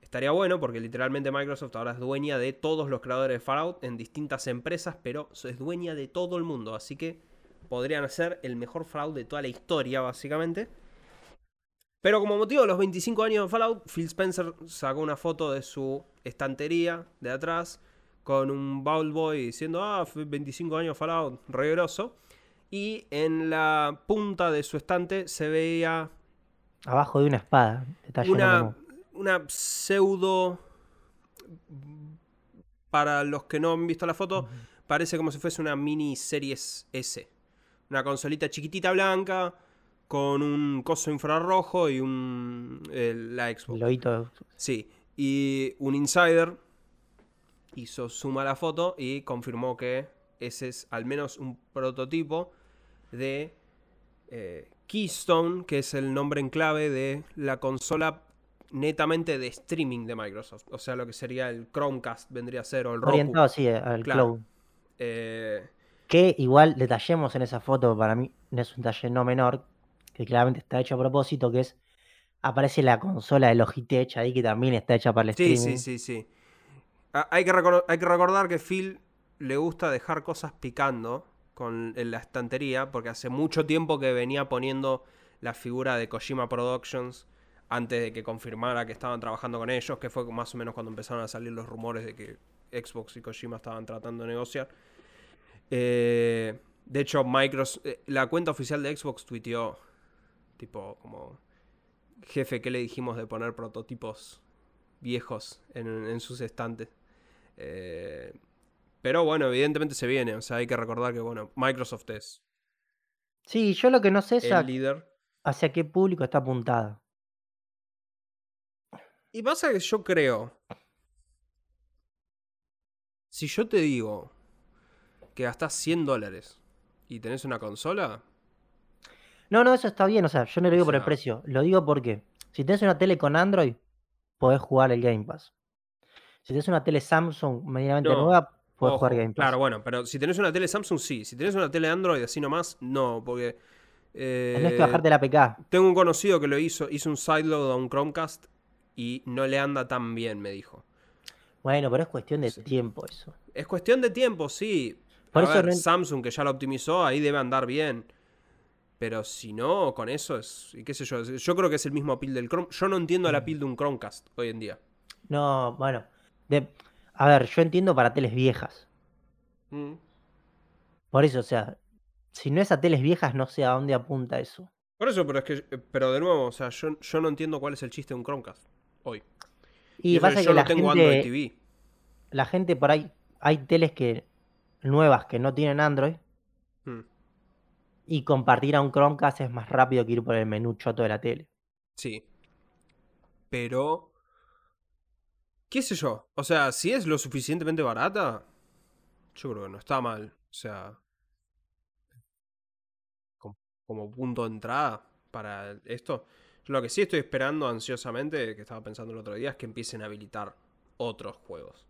estaría bueno porque literalmente Microsoft ahora es dueña de todos los creadores de Fallout en distintas empresas, pero es dueña de todo el mundo, así que podrían hacer el mejor Fallout de toda la historia, básicamente. Pero como motivo de los 25 años de Fallout, Phil Spencer sacó una foto de su estantería de atrás con un Bowl Boy diciendo, ah, fue 25 años de Fallout, re grosso. Y en la punta de su estante se veía Abajo de una espada. Una pseudo... Para los que no han visto la foto, parece como si fuese una mini Series S. Una consolita chiquitita blanca con un coso infrarrojo y un eh, la Xbox. El loguito. Sí, y un insider hizo suma la foto y confirmó que ese es al menos un prototipo de eh, Keystone, que es el nombre en clave de la consola netamente de streaming de Microsoft. O sea, lo que sería el Chromecast vendría a ser, o el Roku. Orientado, sí, al Claro. cloud. Eh, Que igual detallemos en esa foto, para mí es un detalle no menor, que claramente está hecho a propósito, que es, aparece la consola de Logitech ahí, que también está hecha para el sí, streaming. sí, sí, sí. Ah, hay, que hay que recordar que Phil le gusta dejar cosas picando con, en la estantería, porque hace mucho tiempo que venía poniendo la figura de Kojima Productions antes de que confirmara que estaban trabajando con ellos, que fue más o menos cuando empezaron a salir los rumores de que Xbox y Kojima estaban tratando de negociar. Eh, de hecho, Microsoft, eh, la cuenta oficial de Xbox tuiteó, tipo, como, jefe, ¿qué le dijimos de poner prototipos viejos en, en sus estantes? Eh, pero bueno, evidentemente se viene, o sea, hay que recordar que, bueno, Microsoft es Sí, yo lo que no sé es a- líder. hacia qué público está apuntada. Y pasa que yo creo. Si yo te digo que gastás 100 dólares y tenés una consola, No, no, eso está bien, o sea, yo no lo digo por el precio, lo digo porque si tenés una tele con Android, podés jugar el Game Pass. Si tenés una tele Samsung medianamente No, nueva, podés jugar Game Pass. claro, bueno, pero si tenés una tele Samsung, sí. Si tenés una tele Android así nomás, no, porque. Tenés que eh, bajarte la PK. Tengo un conocido que lo hizo, hizo un sideload a un Chromecast y no le anda tan bien, me dijo. Bueno, pero es cuestión de Sí. tiempo eso. Es cuestión de tiempo, sí. Por a eso ver, no en- Samsung, que ya lo optimizó, ahí debe andar bien. Pero si no, con eso es. y qué sé yo. Yo creo que es el mismo appeal del Chrome. Yo no entiendo Mm. el appeal de un Chromecast hoy en día. No, bueno. de- a ver, yo entiendo para teles viejas. Mm. Por eso, o sea, si no es a teles viejas, no sé a dónde apunta eso. Por eso, pero es que. Pero de nuevo, o sea, yo, yo no entiendo cuál es el chiste de un Chromecast hoy. Y, pasa que la tengo Android gente, TV. la gente por ahí, hay teles que nuevas que no tienen Android Mm. Y compartir a un Chromecast es más rápido que ir por el menú choto de la tele. Sí. Pero. ¿Qué sé yo? O sea, si es lo suficientemente barata, yo creo que no está mal. O sea. com- Como punto de entrada para esto. Lo que sí estoy esperando ansiosamente, que estaba pensando el otro día, es que empiecen a habilitar otros juegos.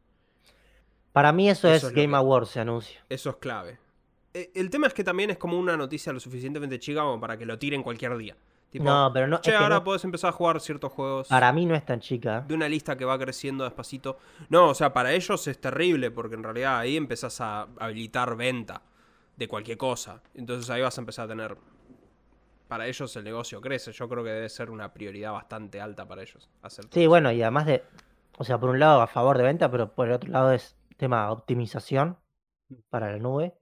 Para mí eso, Eso es Game que- Awards, se anuncia. Eso es clave. Eh, El tema es que también es como una noticia lo suficientemente chica como para que lo tiren cualquier día. Tipo, No, pero no, es che, que ahora no- podés empezar a jugar ciertos juegos. para mí no es tan chica. de una lista que va creciendo despacito. No, o sea, para ellos es terrible porque en realidad ahí empezás a habilitar venta de cualquier cosa. Entonces ahí vas a empezar a tener... Para ellos el negocio crece. Yo creo que debe ser una prioridad bastante alta para ellos. Hacer Sí, eso. bueno, y además de, o sea, por un lado a favor de venta, pero por el otro lado es tema optimización para la nube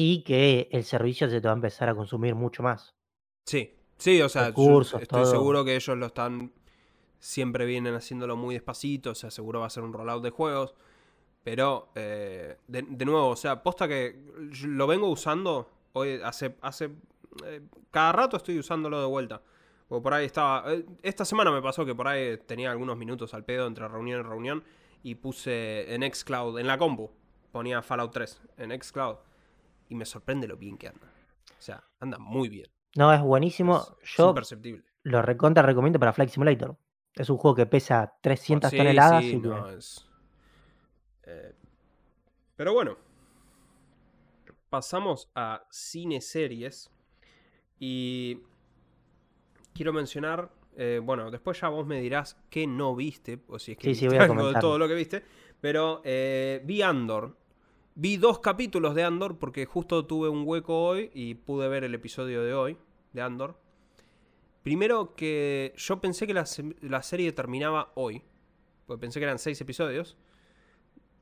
y que el servicio se te va a empezar a consumir mucho más. Sí, sí, o sea, yo estoy todo. seguro que ellos lo están... Siempre vienen haciéndolo muy despacito, o sea, seguro va a ser un rollout de juegos. Pero, eh, de, de nuevo, o sea, posta que lo vengo usando hoy, hace, hace eh, cada rato estoy usándolo de vuelta. O por ahí estaba, eh, esta semana me pasó que por ahí tenía algunos minutos al pedo entre reunión y reunión y puse en Xcloud, en la compu, ponía Fallout 3 en Xcloud y me sorprende lo bien que anda. O sea, anda muy bien. No, es buenísimo. Es Yo imperceptible. lo recontra recomiendo para Flight Simulator. Es un juego que pesa 300 Sí, toneladas sí, y que- no, es- eh, Pero bueno. Pasamos a cine series. Y quiero mencionar. eh, bueno, después ya vos me dirás qué no viste. O si es que Sí, sí, voy a algo de todo lo que viste. Pero eh, vi Andor. Vi dos capítulos de Andor porque justo tuve un hueco hoy y pude ver el episodio de hoy de Andor. Primero que yo pensé que la, la serie terminaba hoy. Porque pensé que eran seis episodios.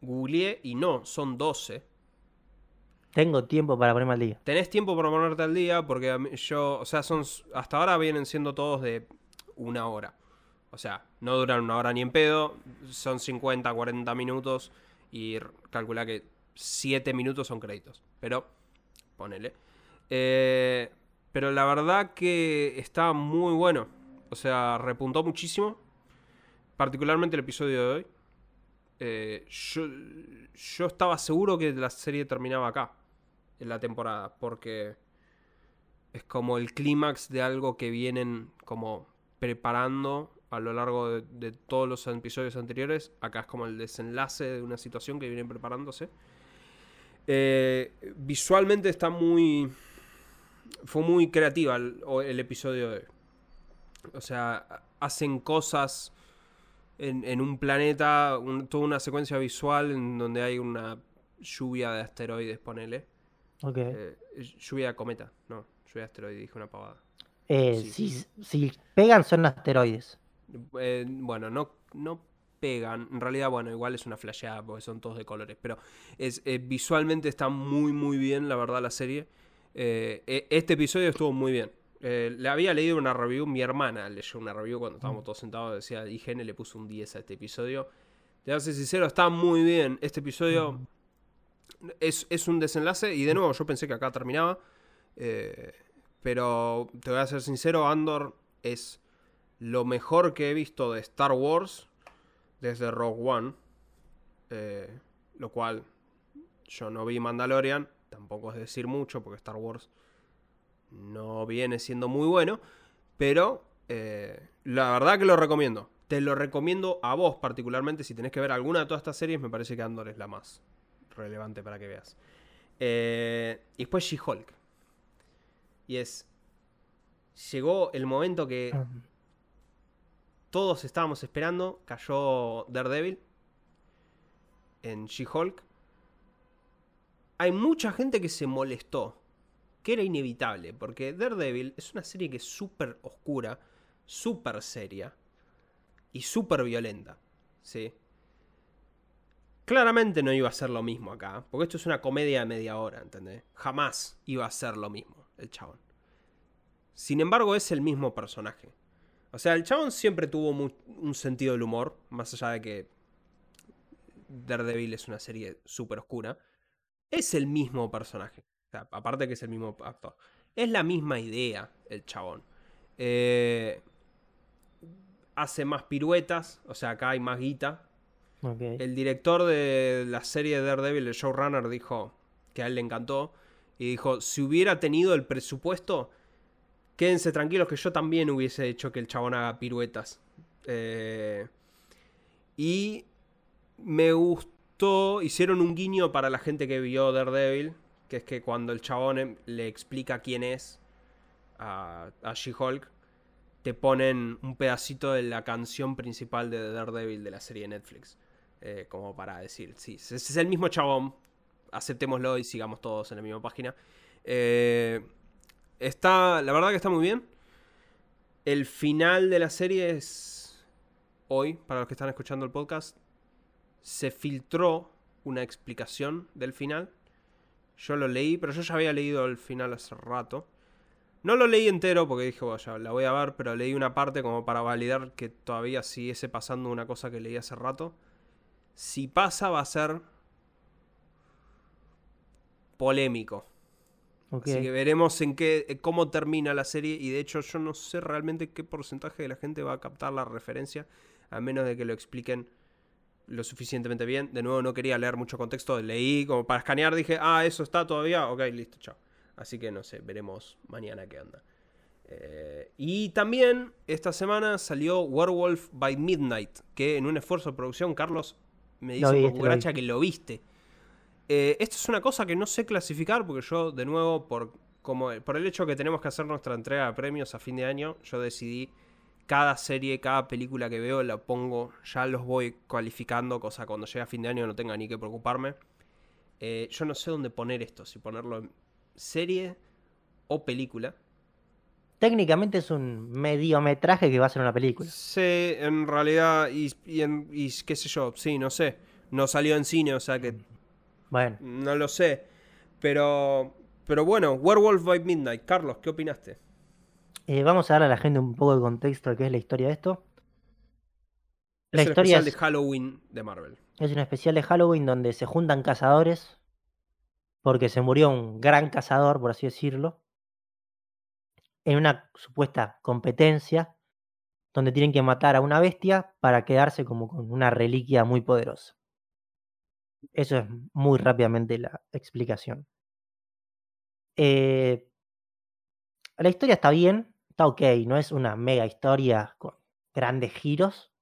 Googleé y no, son 12. tengo tiempo para ponerme al día. Tenés tiempo para ponerte al día porque yo, o sea, son hasta ahora vienen siendo todos de una hora. O O sea, no duran una hora ni en pedo, son 50, 40 minutos y calcula que 7 minutos son créditos. Pero, ponele. Eh, pero la verdad que está muy bueno. O sea, repuntó muchísimo. Particularmente el episodio de hoy. Eh, yo, yo estaba seguro que la serie terminaba acá. En la temporada. Porque es como el clímax de algo que vienen como preparando a lo largo de, todos los episodios anteriores. Acá es como el desenlace de una situación que vienen preparándose. Eh, visualmente está muy. Fue muy creativa el, episodio de. O sea, hacen cosas en, un planeta, toda una secuencia visual en donde hay una lluvia de asteroides, ponele. Ok. Eh, lluvia de cometa, no, lluvia de asteroides, dije una pavada. Eh, si, pegan son asteroides. Bueno, no, no pegan. En realidad, bueno, igual es una flasheada porque son todos de colores. Pero es, eh, visualmente está muy, muy bien, la verdad, la serie. Eh, e, este episodio estuvo muy bien. le había leído una review, mi hermana leyó una review cuando estábamos todos sentados, decía IGN le puso un 10 a este episodio. Te voy a ser sincero, está muy bien. Este episodio es, es, un desenlace y de nuevo yo pensé que acá terminaba. pero te voy a ser sincero, Andor es lo mejor que he visto de Star Wars desde Rogue One. Eh, lo cual yo no vi Mandalorian. Tampoco es decir mucho porque Star Wars no viene siendo muy bueno. Pero eh, la verdad que lo recomiendo. Te lo recomiendo a vos particularmente. Si tenés que ver alguna de todas estas series, me parece que Andor es la más relevante para que veas. Eh, y después She-Hulk. Y es... Llegó el momento que todos estábamos esperando. Cayó Daredevil en She-Hulk. Hay mucha gente que se molestó. Que era inevitable. Porque Daredevil es una serie que es súper oscura. Súper seria. Y súper violenta. ¿Sí? Claramente no iba a ser lo mismo acá. Porque esto es una comedia de media hora, ¿entendés? Jamás iba a ser lo mismo, el chabón. Sin embargo, es el mismo personaje. O sea, el chabón siempre tuvo un sentido del humor, más allá de que Daredevil es una serie súper oscura. Es el mismo personaje. O sea, aparte que es el mismo actor. Es la misma idea el chabón. Eh, hace más piruetas, o sea, acá hay más guita. El director de la serie de Daredevil, el showrunner, dijo que a él le encantó. Y dijo, si hubiera tenido el presupuesto, quédense tranquilos que yo también hubiese hecho que el chabón haga piruetas. Eh, y me gustó, hicieron un guiño para la gente que vio Daredevil, que es que cuando el chabón em, le explica quién es a, She-Hulk, te ponen un pedacito de la canción principal de Daredevil de la serie de Netflix. Eh, como para decir, sí, es el mismo chabón, aceptémoslo y sigamos todos en la misma página. Eh, Está, la verdad que está muy bien. El final de la serie es hoy, para los que están escuchando el podcast, se filtró una explicación del final. Yo lo leí, pero yo ya había leído el final hace rato. No lo leí entero porque dije, bueno, ya la voy a ver, pero leí una parte como para validar que todavía siguiese pasando una cosa que leí hace rato. Si pasa va a ser polémico. Así que veremos en qué, eh, cómo termina la serie. Y de hecho, yo no sé realmente qué porcentaje de la gente va a captar la referencia. A menos de que lo expliquen lo suficientemente bien. De nuevo, no quería leer mucho contexto. Leí como para escanear. Dije, ah, eso está todavía. Ok, listo, chao. Así que no sé, veremos mañana qué anda. Eh, y también esta semana salió Werewolf by Midnight. Que en un esfuerzo de producción, Carlos me dice con gracha que lo viste. Eh, esto es una cosa que no sé clasificar porque yo, de nuevo, por, como, por el hecho que tenemos que hacer nuestra entrega de premios a fin de año, yo decidí cada serie, cada película que veo la pongo, ya los voy cualificando, cosa cuando llegue a fin de año no tenga ni que preocuparme. Eh, yo no sé dónde poner esto, si ponerlo en serie o película. Técnicamente es un mediometraje que va a ser una película. Sí, en realidad, y, y, y qué sé yo, sí, no sé. No salió en cine, o sea que bueno. No lo sé. Pero, pero bueno, Werewolf by Midnight. Carlos, ¿qué opinaste? Eh, vamos a darle a la gente un poco de contexto de qué es la historia de esto. La es el historia especial de Halloween de Marvel. es un especial de Halloween donde se juntan cazadores porque se murió un gran cazador, por así decirlo, en una supuesta competencia donde tienen que matar a una bestia para quedarse como con una reliquia muy poderosa. Eso es muy rápidamente la explicación. Eh, la historia está bien, está ok, no es una mega historia con grandes giros.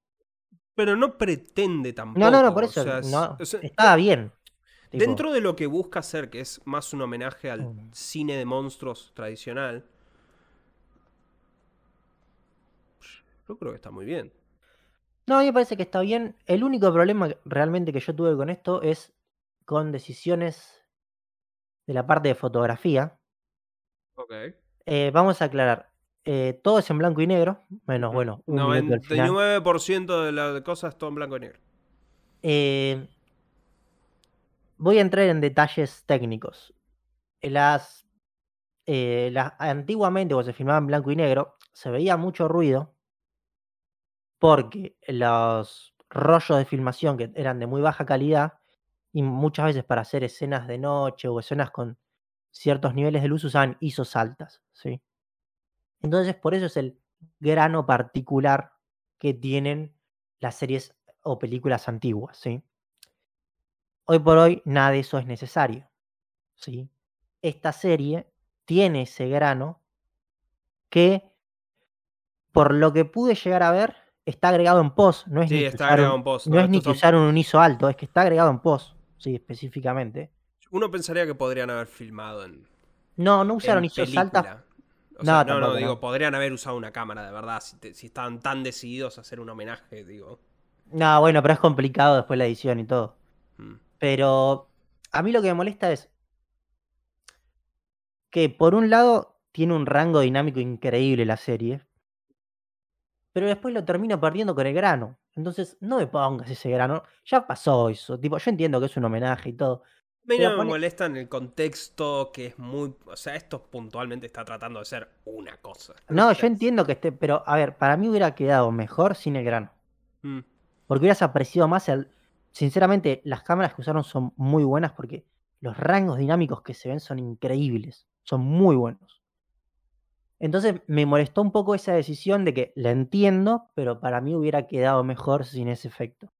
Pero no pretende tampoco. No, no, no, por o eso sea, es- no, o sea, estaba bien. tipo, Dentro de lo que busca hacer, que es más un homenaje al Mm. cine de monstruos tradicional, yo creo que está muy bien. No, a mí me parece que está bien. El único problema que- realmente que yo tuve con esto es con decisiones de la parte de fotografía. Ok. Eh, vamos a aclarar. eh, todo es en blanco y negro, menos, bueno, un minuto al final. 99% de las cosas todo en blanco y negro. Eh, voy a entrar en detalles técnicos. Las, eh, las- antiguamente, cuando se filmaba en blanco y negro, se veía mucho ruido porque los rollos de filmación que eran de muy baja calidad y muchas veces para hacer escenas de noche o escenas con ciertos niveles de luz usaban ISOs altas, ¿sí? Entonces, por eso es el grano particular que tienen las series o películas antiguas, ¿sí? Hoy por hoy nada de eso es necesario, ¿sí? Esta serie tiene ese grano que, por lo que pude llegar a ver, está agregado en post. No es Sí, ni que está usaron- agregado en post, No ¿no? es ni que son- usaron un ISO alto, es que está agregado en post, sí, específicamente. Uno pensaría que podrían haber filmado en, No, no usaron película. altas. O sea, No, no, digo, podrían haber usado una cámara de verdad, si, te- si estaban tan decididos a hacer un homenaje, digo. No, bueno, pero es complicado después la edición y todo. Mm. Pero a mí lo que me molesta es que por un lado tiene un rango dinámico increíble la serie, pero después lo termino perdiendo con el grano. Entonces, no me pongas ese grano. Ya pasó eso. Tipo, yo entiendo que es un homenaje y todo. Pero no me pone- molesta en el contexto que es muy. O sea, esto puntualmente está tratando de ser una cosa. No, yo entiendo que esté, pero a ver, para mí hubiera quedado mejor sin el grano. mm, Porque hubieras apreciado más el... Sinceramente, las cámaras que usaron son muy buenas porque los rangos dinámicos que se ven son increíbles. Son muy buenos. Entonces me molestó un poco esa decisión de que la entiendo, pero para mí hubiera quedado mejor sin ese efecto.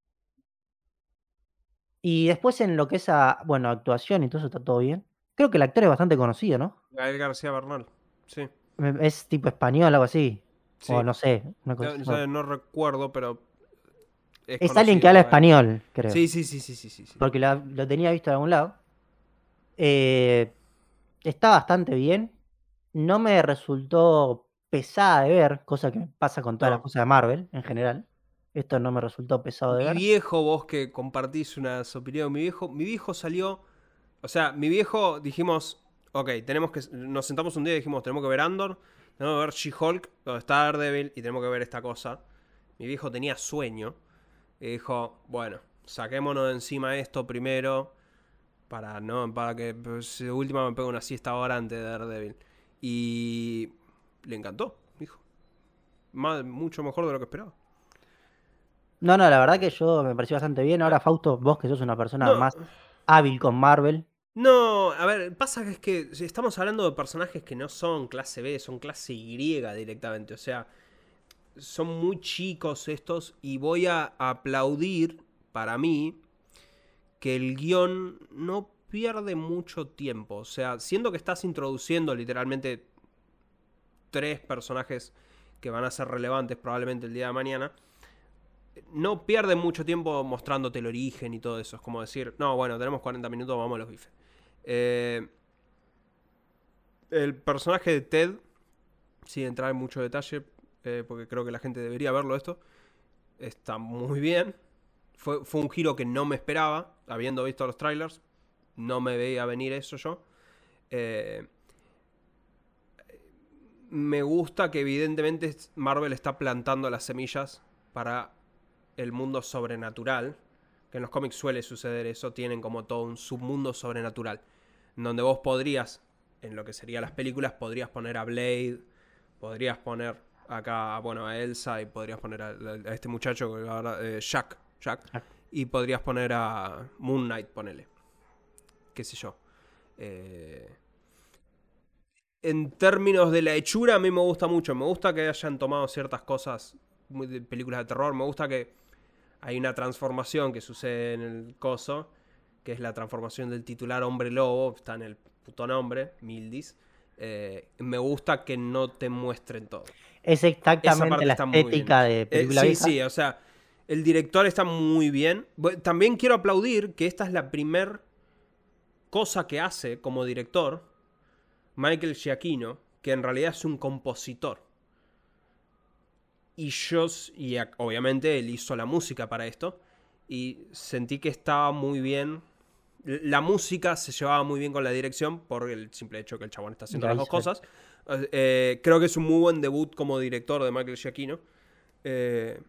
Y después en lo que es a, bueno, actuación y todo eso está todo bien. Creo que el actor es bastante conocido, ¿no? Gael García Bernal. Sí. Es tipo español, algo así. sí. O no sé. una cosa No, recuerdo, pero. Es, Es alguien que habla Gael. español, creo. Sí, sí, sí, sí, sí. sí, porque lo tenía visto de algún lado. Eh, está bastante bien. No me resultó pesada de ver, cosa que pasa con todas las cosas de Marvel en general. Esto no me resultó pesado de Mi ver. viejo, vos que compartís unas opiniones, mi viejo, mi viejo salió, o sea, mi viejo dijimos, ok, tenemos que, nos sentamos un día y dijimos, tenemos que ver Andor, tenemos que ver She-Hulk, o está Daredevil y tenemos que ver esta cosa. Mi viejo tenía sueño y dijo, bueno, saquémonos de encima esto primero para no, para que pues, de última me pegue una siesta ahora antes de Daredevil. Y le encantó, dijo. Más- mucho mejor de lo que esperaba. No, no, la verdad que yo me pareció bastante bien. Ahora, Fausto, vos que sos una persona No. más hábil con Marvel. No, a ver, pasa que es que estamos hablando de personajes que no son clase B, son clase Y directamente. O sea, son muy chicos estos y voy a aplaudir para mí que el guion no pierde mucho tiempo. O sea, siendo que estás introduciendo literalmente tres personajes que van a ser relevantes probablemente el día de mañana, no pierde mucho tiempo mostrándote el origen y todo eso. Es como decir, no, bueno, tenemos 40 minutos, vamos a los bifes. Eh, el personaje de Ted, sin entrar en mucho detalle, eh, porque creo que la gente debería verlo esto, está muy bien. Fue, fue un giro que no me esperaba, habiendo visto los trailers. No me veía venir eso yo. Eh, me gusta que evidentemente Marvel está plantando las semillas para el mundo sobrenatural. Que en los cómics suele suceder eso. Tienen como todo un submundo sobrenatural. Donde vos podrías, en lo que serían las películas, podrías poner a Blade, podrías poner Acá, bueno, a Elsa y podrías poner a, a este muchacho, ahora, eh, Jack. Jack. Y podrías poner a Moon Knight, ponele. Qué sé yo. Eh, en términos de la hechura, a mí me gusta mucho. Me gusta que hayan tomado ciertas cosas muy de películas de terror. Me gusta que hay una transformación que sucede en el coso, que es la transformación del titular hombre lobo. Está en el puto nombre, Mildis. Eh, me gusta que no te muestren todo. Es exactamente la estética de Eh, película sí, vieja. sí, o sea, el director está muy bien. También quiero aplaudir que esta es la primer cosa que hace como director Michael Giacchino, que en realidad es un compositor. Y yo, y obviamente él hizo la música para esto, y sentí que estaba muy bien. La música se llevaba muy bien con la dirección por el simple hecho que el chabón está haciendo las dos cosas. Eh, creo que es un muy buen debut como director de Michael Giacchino. Eh,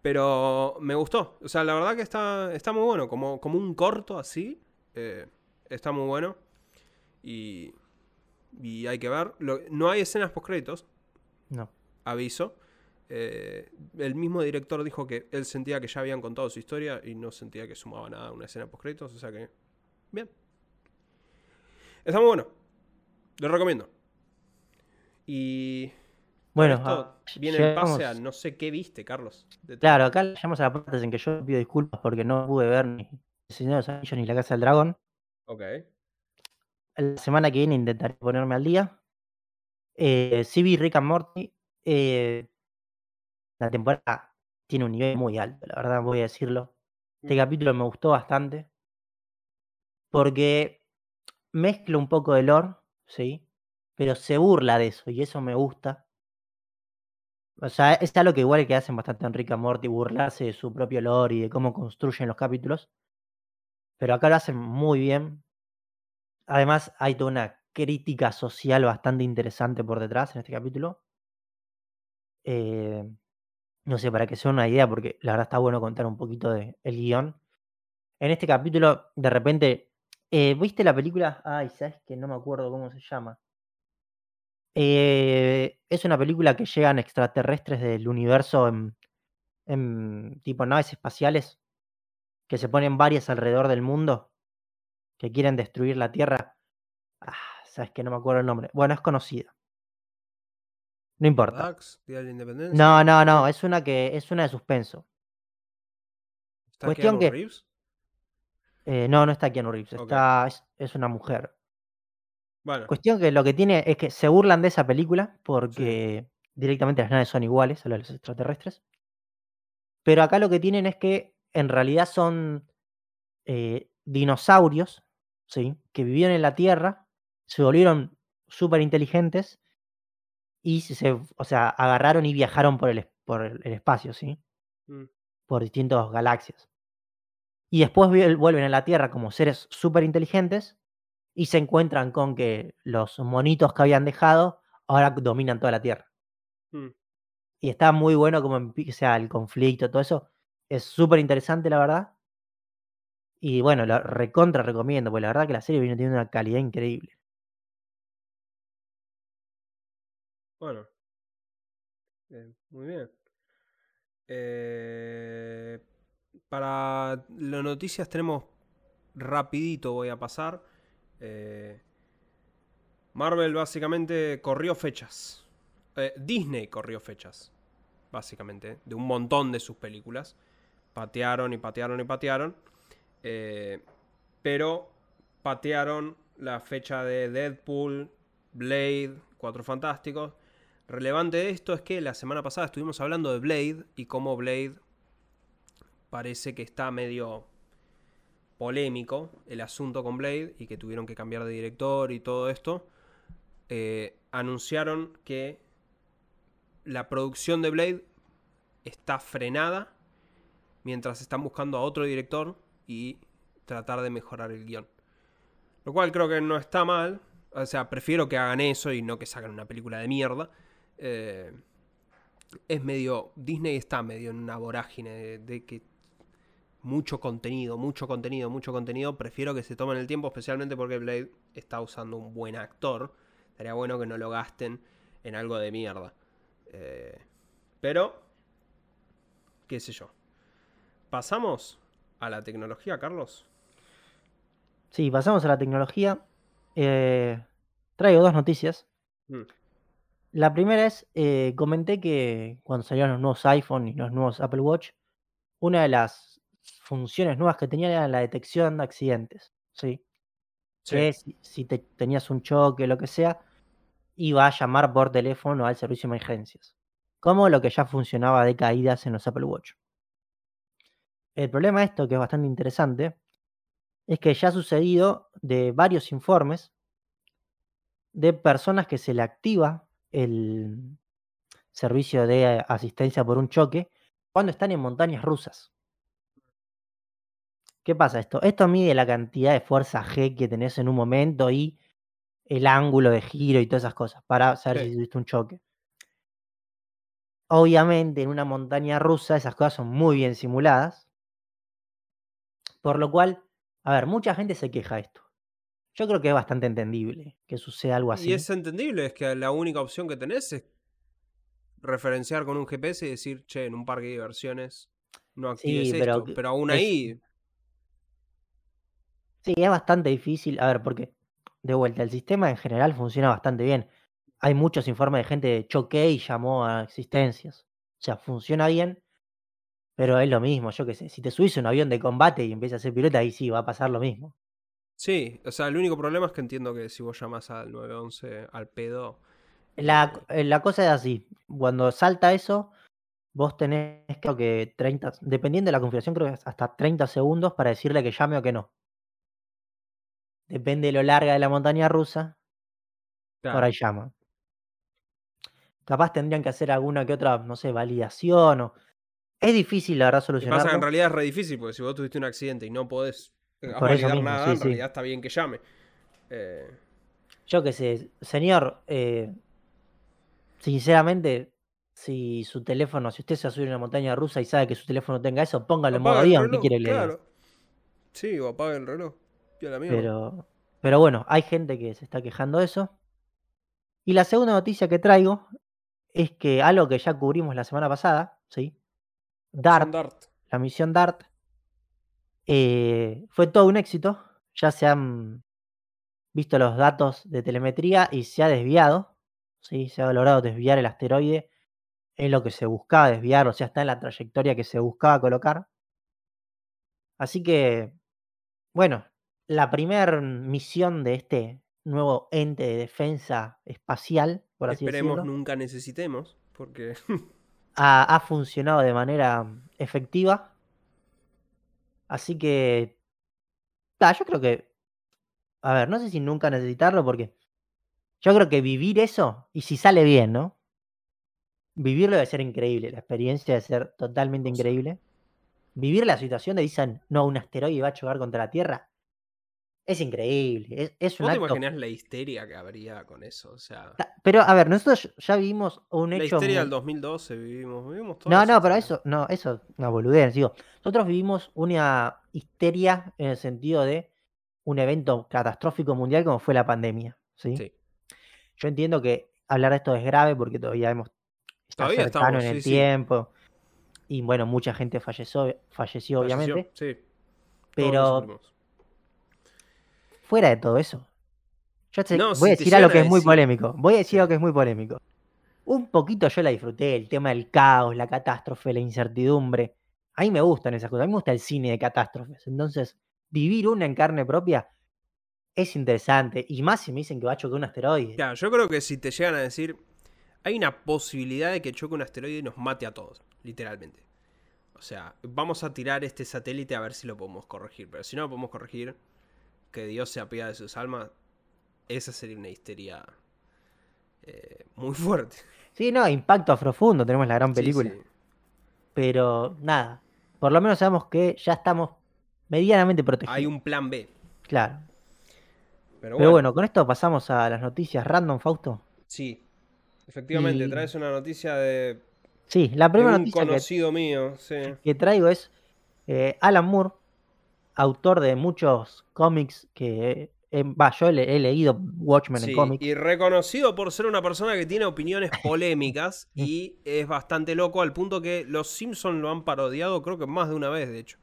pero me gustó. O sea, la verdad que está, está muy bueno. Como, como un corto así. eh, está muy bueno. Y, y hay que ver. Lo- no hay escenas post créditos, No. aviso. Eh, el mismo director dijo que él sentía que ya habían contado su historia y no sentía que sumaba nada a una escena post créditos. O sea que, bien. Está muy bueno. Lo recomiendo. Y Bueno, esto ah, viene el llegamos- pase a no sé qué viste, Carlos. Claro, acá llegamos a la parte en que yo pido disculpas porque no pude ver ni El Señor de los Anillos ni La Casa del Dragón. Ok. La semana que viene intentaré ponerme al día. Eh, sí vi Rick and Morty. eh, la temporada tiene un nivel muy alto, la verdad, voy a decirlo. Este capítulo me gustó bastante. Porque mezcla un poco de lore, ¿sí? Pero se burla de eso y eso me gusta. O sea, es algo que igual que hacen bastante en Rick and Morty, burlarse de su propio lore y de cómo construyen los capítulos. Pero acá lo hacen muy bien. Además, hay toda una crítica social bastante interesante por detrás en este capítulo. Eh, no sé, para que sea una idea, porque la verdad está bueno contar un poquito del guion. En este capítulo, de repente, eh, ¿viste la película? Ay, sabes que no me acuerdo cómo se llama. Eh, es una película que llegan extraterrestres del universo en tipo naves espaciales, que se ponen varias alrededor del mundo, que quieren destruir la Tierra. Ah, sabes que no me acuerdo el nombre. Bueno, es conocida. No importa. Día de la Independencia. No, no, no, es una que es una de suspenso. ¿Está cuestión Keanu que- Reeves? Eh, no, no está Keanu Reeves, Ok. está, es, es una mujer. Bueno, Cuestión que lo que tiene es que se burlan de esa película porque directamente las naves son iguales a las de los extraterrestres. Pero acá lo que tienen es que en realidad son eh, dinosaurios, ¿sí? Que vivieron en la Tierra, se volvieron súper inteligentes y se, o sea, agarraron y viajaron por el, por el el espacio, ¿sí? mm, por distintas galaxias. Y después vuel- vuelven a la Tierra como seres súper inteligentes y se encuentran con que los monitos que habían dejado ahora dominan toda la Tierra. mm. Y está muy bueno como empieza el conflicto, todo eso. Es súper interesante, la verdad. Y bueno, lo recontra recomiendo, porque la verdad que la serie viene teniendo una calidad increíble. bueno. Muy bien. Eh, para las noticias tenemos rapidito, voy a pasar. Eh, Marvel básicamente corrió fechas. Eh, Disney corrió fechas, básicamente, de un montón de sus películas. Patearon y patearon y patearon. Eh, pero patearon la fecha de Deadpool, Blade, Cuatro Fantásticos. Relevante de esto es que la semana pasada estuvimos hablando de Blade y cómo Blade parece que está medio polémico el asunto con Blade y que tuvieron que cambiar de director y todo esto. Eh, anunciaron que la producción de Blade está frenada mientras están buscando a otro director y tratar de mejorar el guion. Lo cual creo que no está mal. O sea, prefiero que hagan eso y no que saquen una película de mierda. Eh, es medio. Disney está medio en una vorágine de, que mucho contenido, mucho contenido, mucho contenido. Prefiero que se tomen el tiempo, especialmente porque Blade está usando un buen actor. Estaría bueno que no lo gasten en algo de mierda. Eh, pero, qué sé yo. ¿Pasamos a la tecnología, Carlos? Sí, pasamos a la tecnología. Eh, traigo dos noticias. Mm. La primera es, eh, comenté que cuando salieron los nuevos iPhone y los nuevos Apple Watch, una de las funciones nuevas que tenían era la detección de accidentes, ¿sí? Sí. Que si, si te, tenías un choque, lo que sea, iba a llamar por teléfono al servicio de emergencias, como lo que ya funcionaba de caídas en los Apple Watch. El problema de esto, que es bastante interesante, es que ya ha sucedido de varios informes de personas que se le activa el servicio de asistencia por un choque cuando están en montañas rusas. ¿Qué pasa esto? Esto mide la cantidad de fuerza G que tenés en un momento y el ángulo de giro y todas esas cosas para saber Sí. si tuviste un choque. Obviamente en una montaña rusa esas cosas son muy bien simuladas. Por lo cual, a ver, mucha gente se queja de esto. Yo creo que es bastante entendible que suceda algo así. Y es entendible, es que la única opción que tenés es referenciar con un GPS y decir, che, en un parque de diversiones no actives Sí, pero esto. Pero aún es- ahí, Sí, es bastante difícil. A ver, porque, de vuelta, el sistema en general funciona bastante bien. Hay muchos informes de gente de choque y llamó a existencias. O sea, funciona bien, pero es lo mismo, yo qué sé. Si te subís a un avión de combate y empiezas a hacer pirueta, ahí sí va a pasar lo mismo. sí. O sea, el único problema es que entiendo que si vos llamas al 911 al pedo. La, eh, eh, la cosa es así. Cuando salta eso, vos tenés creo que 30, dependiendo de la configuración, creo que hasta 30 segundos para decirle que llame o que no. Depende de lo larga de la montaña rusa, por claro, ahí llama. Capaz tendrían que hacer alguna que otra, no sé, validación o... Es difícil, la verdad, Y pasa que en solucionarlo. realidad es re difícil, porque si vos tuviste un accidente y no podés eh, validar mismo, nada, sí, en sí. realidad está bien que llame. Eh, Yo qué sé, señor, eh, sinceramente, si su teléfono, si usted se va a subir a una montaña rusa y sabe que su teléfono tenga eso, póngalo en modo avión, ¿qué quiere que le diga? claro. Sí, o apaga el reloj. Y a la mierda. Pero, pero bueno, hay gente que se está quejando de eso. Y la segunda noticia que traigo es que algo que ya cubrimos la semana pasada, ¿sí? DART, Dart. la misión DART, eh, fue todo un éxito. Ya se han visto los datos de telemetría y se ha desviado, ¿sí? Se ha logrado desviar el asteroide en lo que se buscaba desviar, o sea, está en la trayectoria que se buscaba colocar. Así que, bueno, la primera misión de este nuevo ente de defensa espacial, por así Esperemos decirlo, nunca necesitemos, porque ha, ha funcionado de manera efectiva. Así que, yo creo que, a ver, no sé si nunca necesitarlo, porque yo creo que vivir eso, y si sale bien, ¿no? Vivirlo debe ser increíble, la experiencia debe ser totalmente increíble. Vivir la situación de dicen, no, un asteroide va a chocar contra la Tierra, es increíble, es, es un vos te acto. imaginás la histeria que habría con eso. O sea, Pero, a ver, nosotros ya vivimos un la hecho. histeria muy- del 2012 vivimos, vivimos todo No, no, pero eso, no, eso es una boludez. Digo, nosotros vivimos una histeria en el sentido de un evento catastrófico mundial como fue la pandemia. ¿sí? Sí. Yo entiendo que hablar de esto es grave porque todavía hemos, está Todavía cercano estamos, en sí, el sí. tiempo. Y bueno, mucha gente falleció, falleció obviamente. Falleció, Sí. Todos lo Pero. Fuera de todo eso, yo te- No, voy a decir algo que es muy decir- polémico. Voy a decir algo que es muy polémico. Un poquito yo la disfruté, el tema del caos, la catástrofe, la incertidumbre. A mí me gustan esas cosas, a mí me gusta el cine de catástrofes. Entonces, vivir una en carne propia es interesante. Y más si me dicen que va a chocar un asteroide. Claro, yo creo que si te llegan a decir, hay una posibilidad de que choque un asteroide y nos mate a todos, literalmente. O sea, vamos a tirar este satélite a ver si lo podemos corregir. Pero si no lo podemos corregir, que Dios se apiade de sus almas, esa sería una histeria eh, muy fuerte. Sí, no, Impacto a Profundo, tenemos la gran película. sí. Pero nada, por lo menos sabemos que ya estamos medianamente protegidos. Hay un plan B. Claro. Pero, Pero bueno, con esto pasamos a las noticias random, Fausto. sí. Efectivamente, Y- traes una noticia de, Sí, la de primera un noticia que, conocido mío. Sí. que traigo es eh, Alan Moore, autor de muchos cómics que eh, va, yo he, he leído Watchmen Sí, en cómics. y reconocido por ser una persona que tiene opiniones polémicas y es bastante loco al punto que los Simpsons lo han parodiado creo que más de una vez, de hecho.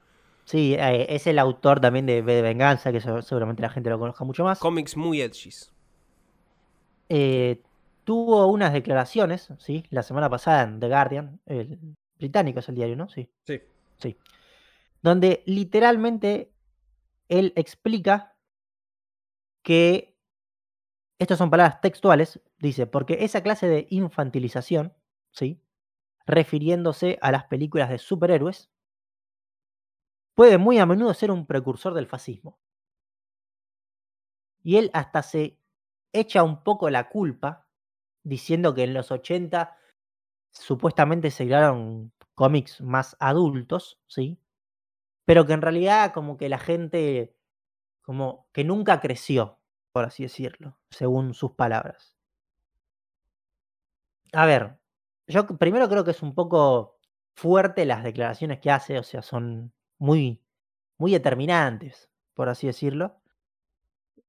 Sí, eh, es el autor también de Venganza, que seguramente la gente lo conozca mucho más. Cómics muy edgys. Eh, tuvo unas declaraciones, ¿sí? La semana pasada en The Guardian, el británico es el diario, ¿no? Sí. Sí. Sí. Donde literalmente él explica que, estas son palabras textuales, dice, porque esa clase de infantilización, ¿sí? Refiriéndose a las películas de superhéroes, puede muy a menudo ser un precursor del fascismo. Y él hasta se echa un poco la culpa diciendo que en los 80 supuestamente se crearon cómics más adultos, ¿sí? Pero que en realidad como que la gente como que nunca creció, por así decirlo, según sus palabras. A ver, yo primero creo que es un poco fuerte las declaraciones que hace, o sea, son muy, muy determinantes, por así decirlo.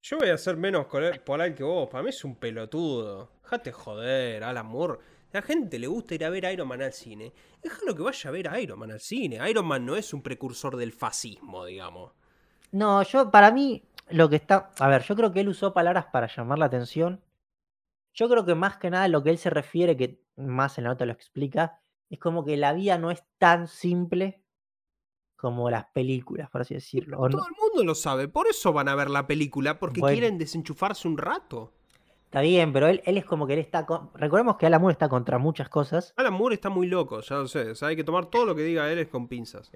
Yo voy a ser menos polite que vos. Para mí es un pelotudo. Dejate joder, Alan Moore. A la gente le gusta ir a ver Iron Man al cine. Déjalo que vaya a ver a Iron Man al cine. Iron Man no es un precursor del fascismo, digamos. No, yo, para mí, lo que está. A ver, yo creo que él usó palabras para llamar la atención. Yo creo que más que nada lo que él se refiere, que más en la nota lo explica, es como que la vida no es tan simple como las películas, por así decirlo. no- Todo el mundo lo sabe. Por eso van a ver la película. Porque Bueno. quieren desenchufarse un rato. Está bien, pero él, él es como que él está. con- Recordemos que Alan Moore está contra muchas cosas. Alan Moore está muy loco, ya lo sé. O sea, hay que tomar todo lo que diga él es con pinzas.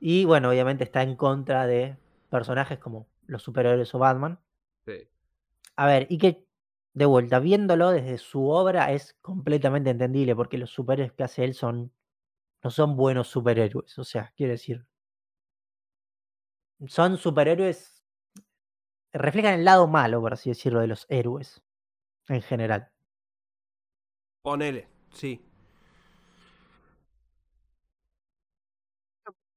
Y bueno, obviamente está en contra de personajes como los superhéroes o Batman. Sí. A ver, y que de vuelta, viéndolo desde su obra es completamente entendible, porque los superhéroes que hace él son. no son buenos superhéroes. O sea, quiero decir. Son superhéroes. Reflejan el lado malo, por así decirlo, de los héroes. En general. Ponele, sí.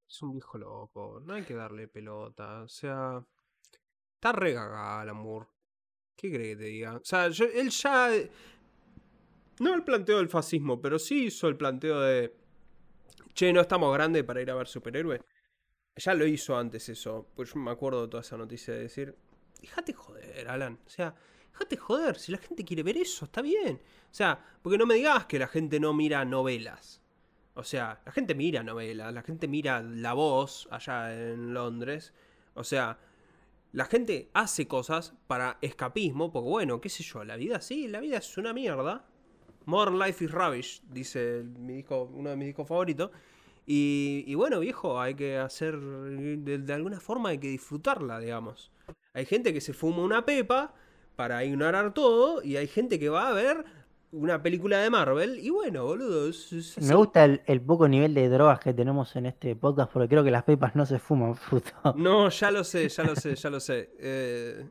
Es un viejo loco, no hay que darle pelota. O sea, está regagada Alan Moore. ¿Qué cree que te diga? O sea, él ya. No el planteo del fascismo, pero sí hizo el planteo de. Che, no estamos grandes para ir a ver superhéroes. Ya lo hizo antes eso. Pues yo me acuerdo de toda esa noticia de decir. Déjate joder, Alan. O sea, déjate joder. Si la gente quiere ver eso, está bien. O sea, porque no me digas que la gente no mira novelas. O sea, la gente mira novelas, la gente mira La Voz allá en Londres. O sea, la gente hace cosas para escapismo, porque bueno, qué sé yo, la vida sí, la vida es una mierda. Modern Life is Rubbish, dice mi disco, uno de mis discos favoritos. Y, y bueno, viejo, hay que hacer, de, de alguna forma hay que disfrutarla, digamos. Hay gente que se fuma una pepa para ignorar todo y hay gente que va a ver una película de Marvel y bueno, boludo, es, es Me gusta el, el poco nivel de drogas que tenemos en este podcast, porque creo que las pepas no se fuman, fruto. No, ya lo sé, ya lo sé, ya lo sé. Eh,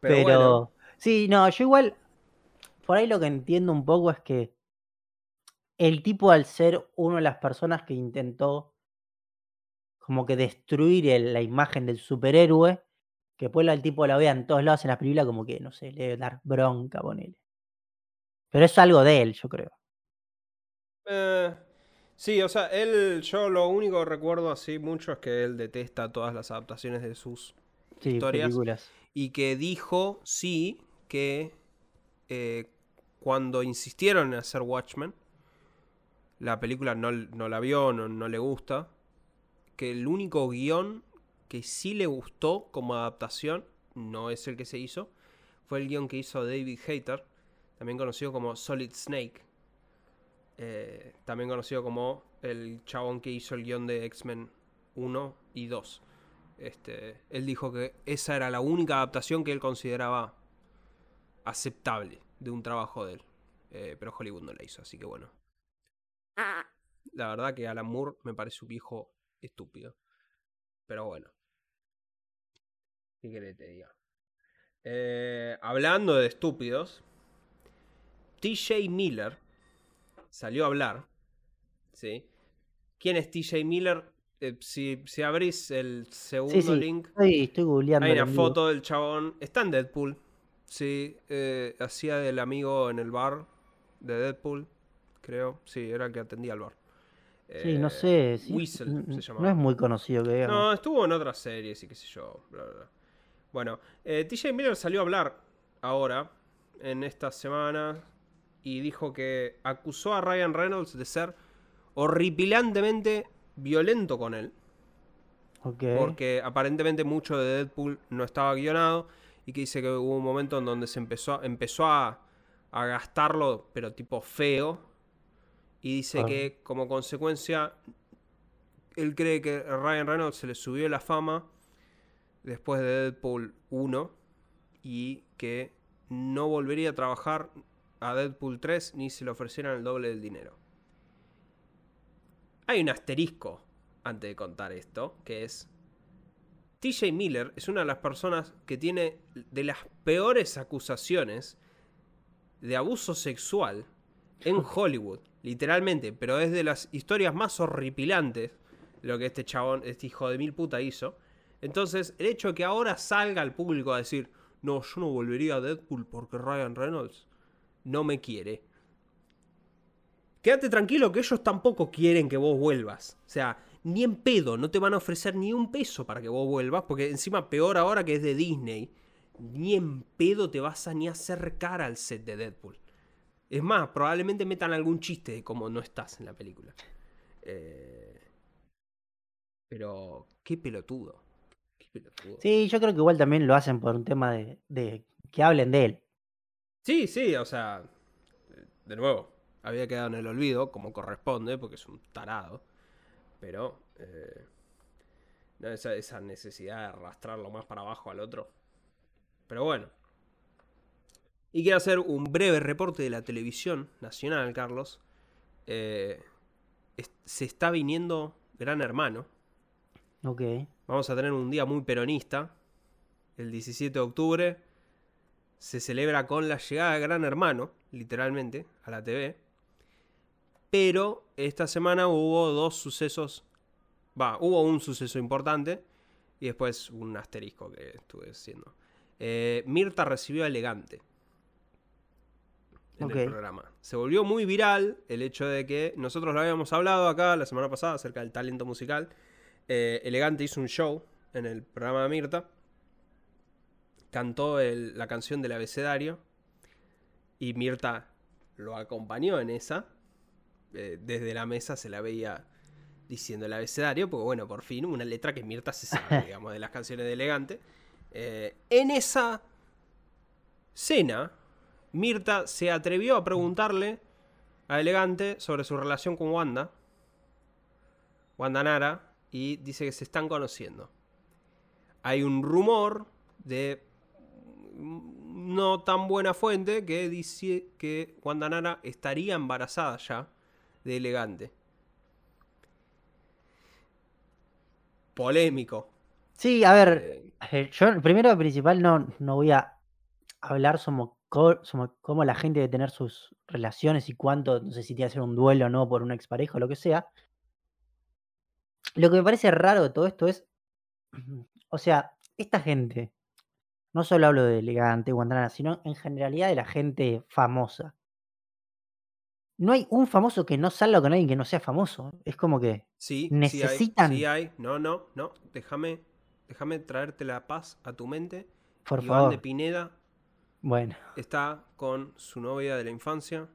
pero, Pero, bueno, sí, no, yo igual, por ahí lo que entiendo un poco es que el tipo al ser una de las personas que intentó como que destruir el- la imagen del superhéroe, que después el tipo la vea en todos lados en las películas, como que, no sé, le debe dar bronca, ponele. Pero es algo de él, yo creo. eh, sí, o sea, él, yo lo único que recuerdo así mucho es que él detesta todas las adaptaciones de sus Sí, historias películas. y que dijo, sí, que eh, cuando insistieron en hacer Watchmen, la película no, no la vio, no, no le gusta, que el único guion que sí le gustó como adaptación, no es el que se hizo, fue el guion que hizo David Hayter, también conocido como Solid Snake, eh, también conocido como el chabón que hizo el guion de X-Men 1 y 2. Este, él dijo que esa era la única adaptación que él consideraba aceptable de un trabajo de él. Eh, pero Hollywood no la hizo, así que bueno. La verdad que Alan Moore me parece un viejo estúpido. Pero bueno. ¿Qué querés que te diga? Eh, hablando de estúpidos, TJ Miller salió a hablar. ¿Sí? ¿Quién es TJ Miller? eh, si, si abrís el segundo Sí, sí, link, estoy, hay una foto del chabón. Está en Deadpool. Sí, eh, hacía del amigo en el bar de Deadpool, creo. Sí, era el que atendía al bar. Sí, no sé. sí, Whistle se no llamaba. es muy conocido que digamos. No, estuvo en otras series y qué sé yo. bla, bla, bla. Bueno, eh, TJ Miller salió a hablar ahora, en esta semana, y dijo que acusó a Ryan Reynolds de ser horripilantemente violento con él. Porque aparentemente mucho de Deadpool no estaba guionado. Y que dice que hubo un momento en donde se empezó, empezó a, a gastarlo, pero tipo feo. Y dice Ah. que como consecuencia, él cree que a Ryan Reynolds se le subió la fama después de Deadpool 1. Y que no volvería a trabajar a Deadpool 3 ni se le ofrecieran el doble del dinero. Hay un asterisco antes de contar esto, que es TJ Miller es una de las personas que tiene de las peores acusaciones de abuso sexual en Hollywood, literalmente, pero es de las historias más horripilantes lo que este chabón, este hijo de mil puta hizo. Entonces, el hecho de que ahora salga al público a decir, no, yo no volvería a Deadpool porque Ryan Reynolds no me quiere. Quédate tranquilo que ellos tampoco quieren que vos vuelvas. O sea, ni en pedo, no te van a ofrecer ni un peso para que vos vuelvas, porque encima peor ahora que es de Disney, ni en pedo te vas a ni acercar al set de Deadpool. Es más, probablemente metan algún chiste de cómo no estás en la película. Eh, pero, qué pelotudo. Sí, yo creo que igual también lo hacen por un tema de, de que hablen de él. Sí, sí, o sea, de nuevo, había quedado en el olvido, como corresponde, porque es un tarado. Pero, eh, esa, esa necesidad de arrastrarlo más para abajo al otro. Pero bueno. Y quiero hacer un breve reporte de la televisión nacional, Carlos. Eh, es- se está viniendo Gran Hermano. Ok. Vamos a tener un día muy peronista. El 17 de octubre se celebra con la llegada de Gran Hermano, literalmente, a la TV. Pero esta semana hubo dos sucesos. Va, hubo un suceso importante y después un asterisco que estuve haciendo. Eh, Mirta recibió a Elegante en el programa. Se volvió muy viral el hecho de que nosotros lo habíamos hablado acá la semana pasada acerca del talento musical. Eh, Elegante hizo un show en el programa de Mirta. Cantó el- la canción del abecedario. Y Mirta lo acompañó en esa. Eh, desde la mesa se la veía diciendo el abecedario. Porque bueno, por fin una letra que Mirta se sabe, digamos, de las canciones de Elegante. Eh, en esa cena, Mirta se atrevió a preguntarle a Elegante sobre su relación con Wanda. Wanda Nara. Y dice que se están conociendo. Hay un rumor de mm, no tan buena fuente que dice que Wanda Nara estaría embarazada ya de Elegante. Polémico. Sí, a ver, Eh, eh, yo primero principal no, no voy a hablar sobre, cómo la gente debe tener sus relaciones y cuánto, no sé si tiene que hacer un duelo o no por una expareja o lo que sea. Lo que me parece raro de todo esto es, o sea, esta gente, no solo hablo de elegante, Guantanara, sino en generalidad de la gente famosa. No hay un famoso que no salga con alguien que no sea famoso. Es como que Sí, necesitan, sí hay, sí hay. No, no, no. Déjame, déjame traerte la paz a tu mente. por Iván de favor. Pineda Bueno, está con su novia de la infancia.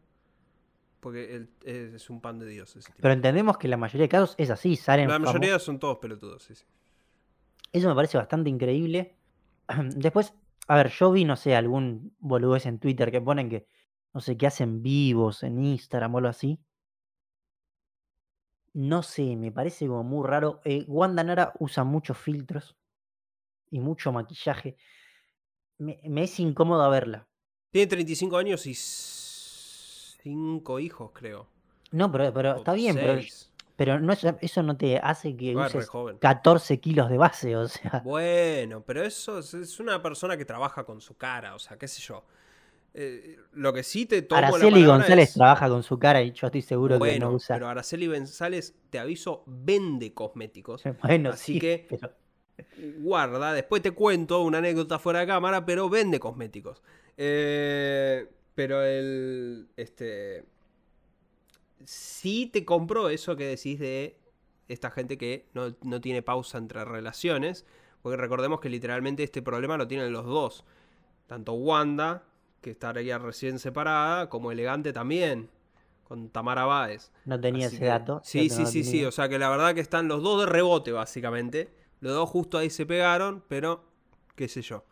Porque él es, un pan de Dios ese tipo. pero entendemos que la mayoría de casos es así, salen La mayoría son todos pelotudos, sí, sí. Eso me parece bastante increíble. Después, a ver, yo vi, no sé, algún boludez en Twitter que ponen que, no sé, que hacen vivos en Instagram o algo así. No sé, me parece como muy raro. Eh, Wanda Nara usa muchos filtros y mucho maquillaje. Me, me es incómodo verla. Tiene 35 años y 5 hijos, creo. No, pero, pero O está bien, pero, seis. pero no es- eso no te hace que Igual, uses joven. 14 kilos de base, o sea. Bueno, pero eso es, es una persona que trabaja con su cara, o sea, qué sé yo. Eh, lo que sí te tomo Araceli la González es, trabaja con su cara y yo estoy seguro que no bueno, usa. pero Araceli González, te aviso, vende cosméticos. Bueno, así sí, que pero- guarda, después te cuento una anécdota fuera de cámara, pero vende cosméticos. Eh, pero el. Este. Sí te compro eso que decís de esta gente que no, no tiene pausa entre relaciones. Porque recordemos que literalmente este problema lo tienen los dos. Tanto Wanda, que estaría recién separada, como Elegante también. Con Tamara Báez. no tenía Así ese que- dato. Sí, sí, sí, sí. O sea que la verdad que están los dos de rebote, básicamente. Los dos justo ahí se pegaron, pero qué sé yo.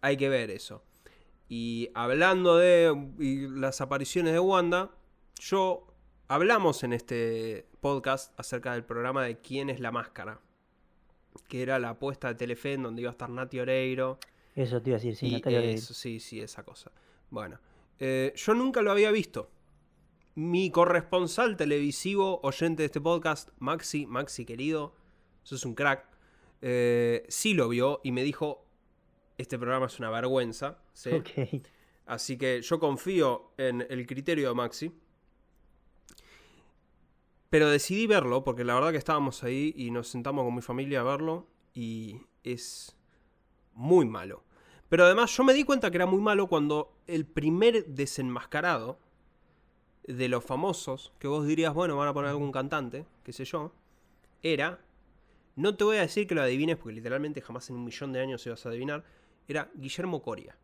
Hay que ver eso. Y hablando de y las apariciones de Wanda, yo hablamos en este podcast acerca del programa de quién es la máscara. Que era la apuesta de Telefe en donde iba a estar Nati Oreiro. Eso te iba a decir, sí, y Natalia Oreiro. eso, sí, sí, esa cosa. Bueno, eh, yo nunca lo había visto. Mi corresponsal televisivo, oyente de este podcast, Maxi, Maxi querido, sos un crack, eh, sí lo vio y me dijo, este programa es una vergüenza. ¿sí? Así que yo confío en el criterio de Maxi. Pero decidí verlo porque la verdad que estábamos ahí y nos sentamos con mi familia a verlo y es muy malo. Pero además yo me di cuenta que era muy malo cuando el primer desenmascarado de los famosos, que vos dirías, bueno, van a poner algún cantante, qué sé yo, era, no te voy a decir que lo adivines porque literalmente jamás en un millón de años ibas a adivinar, era Guillermo Coria.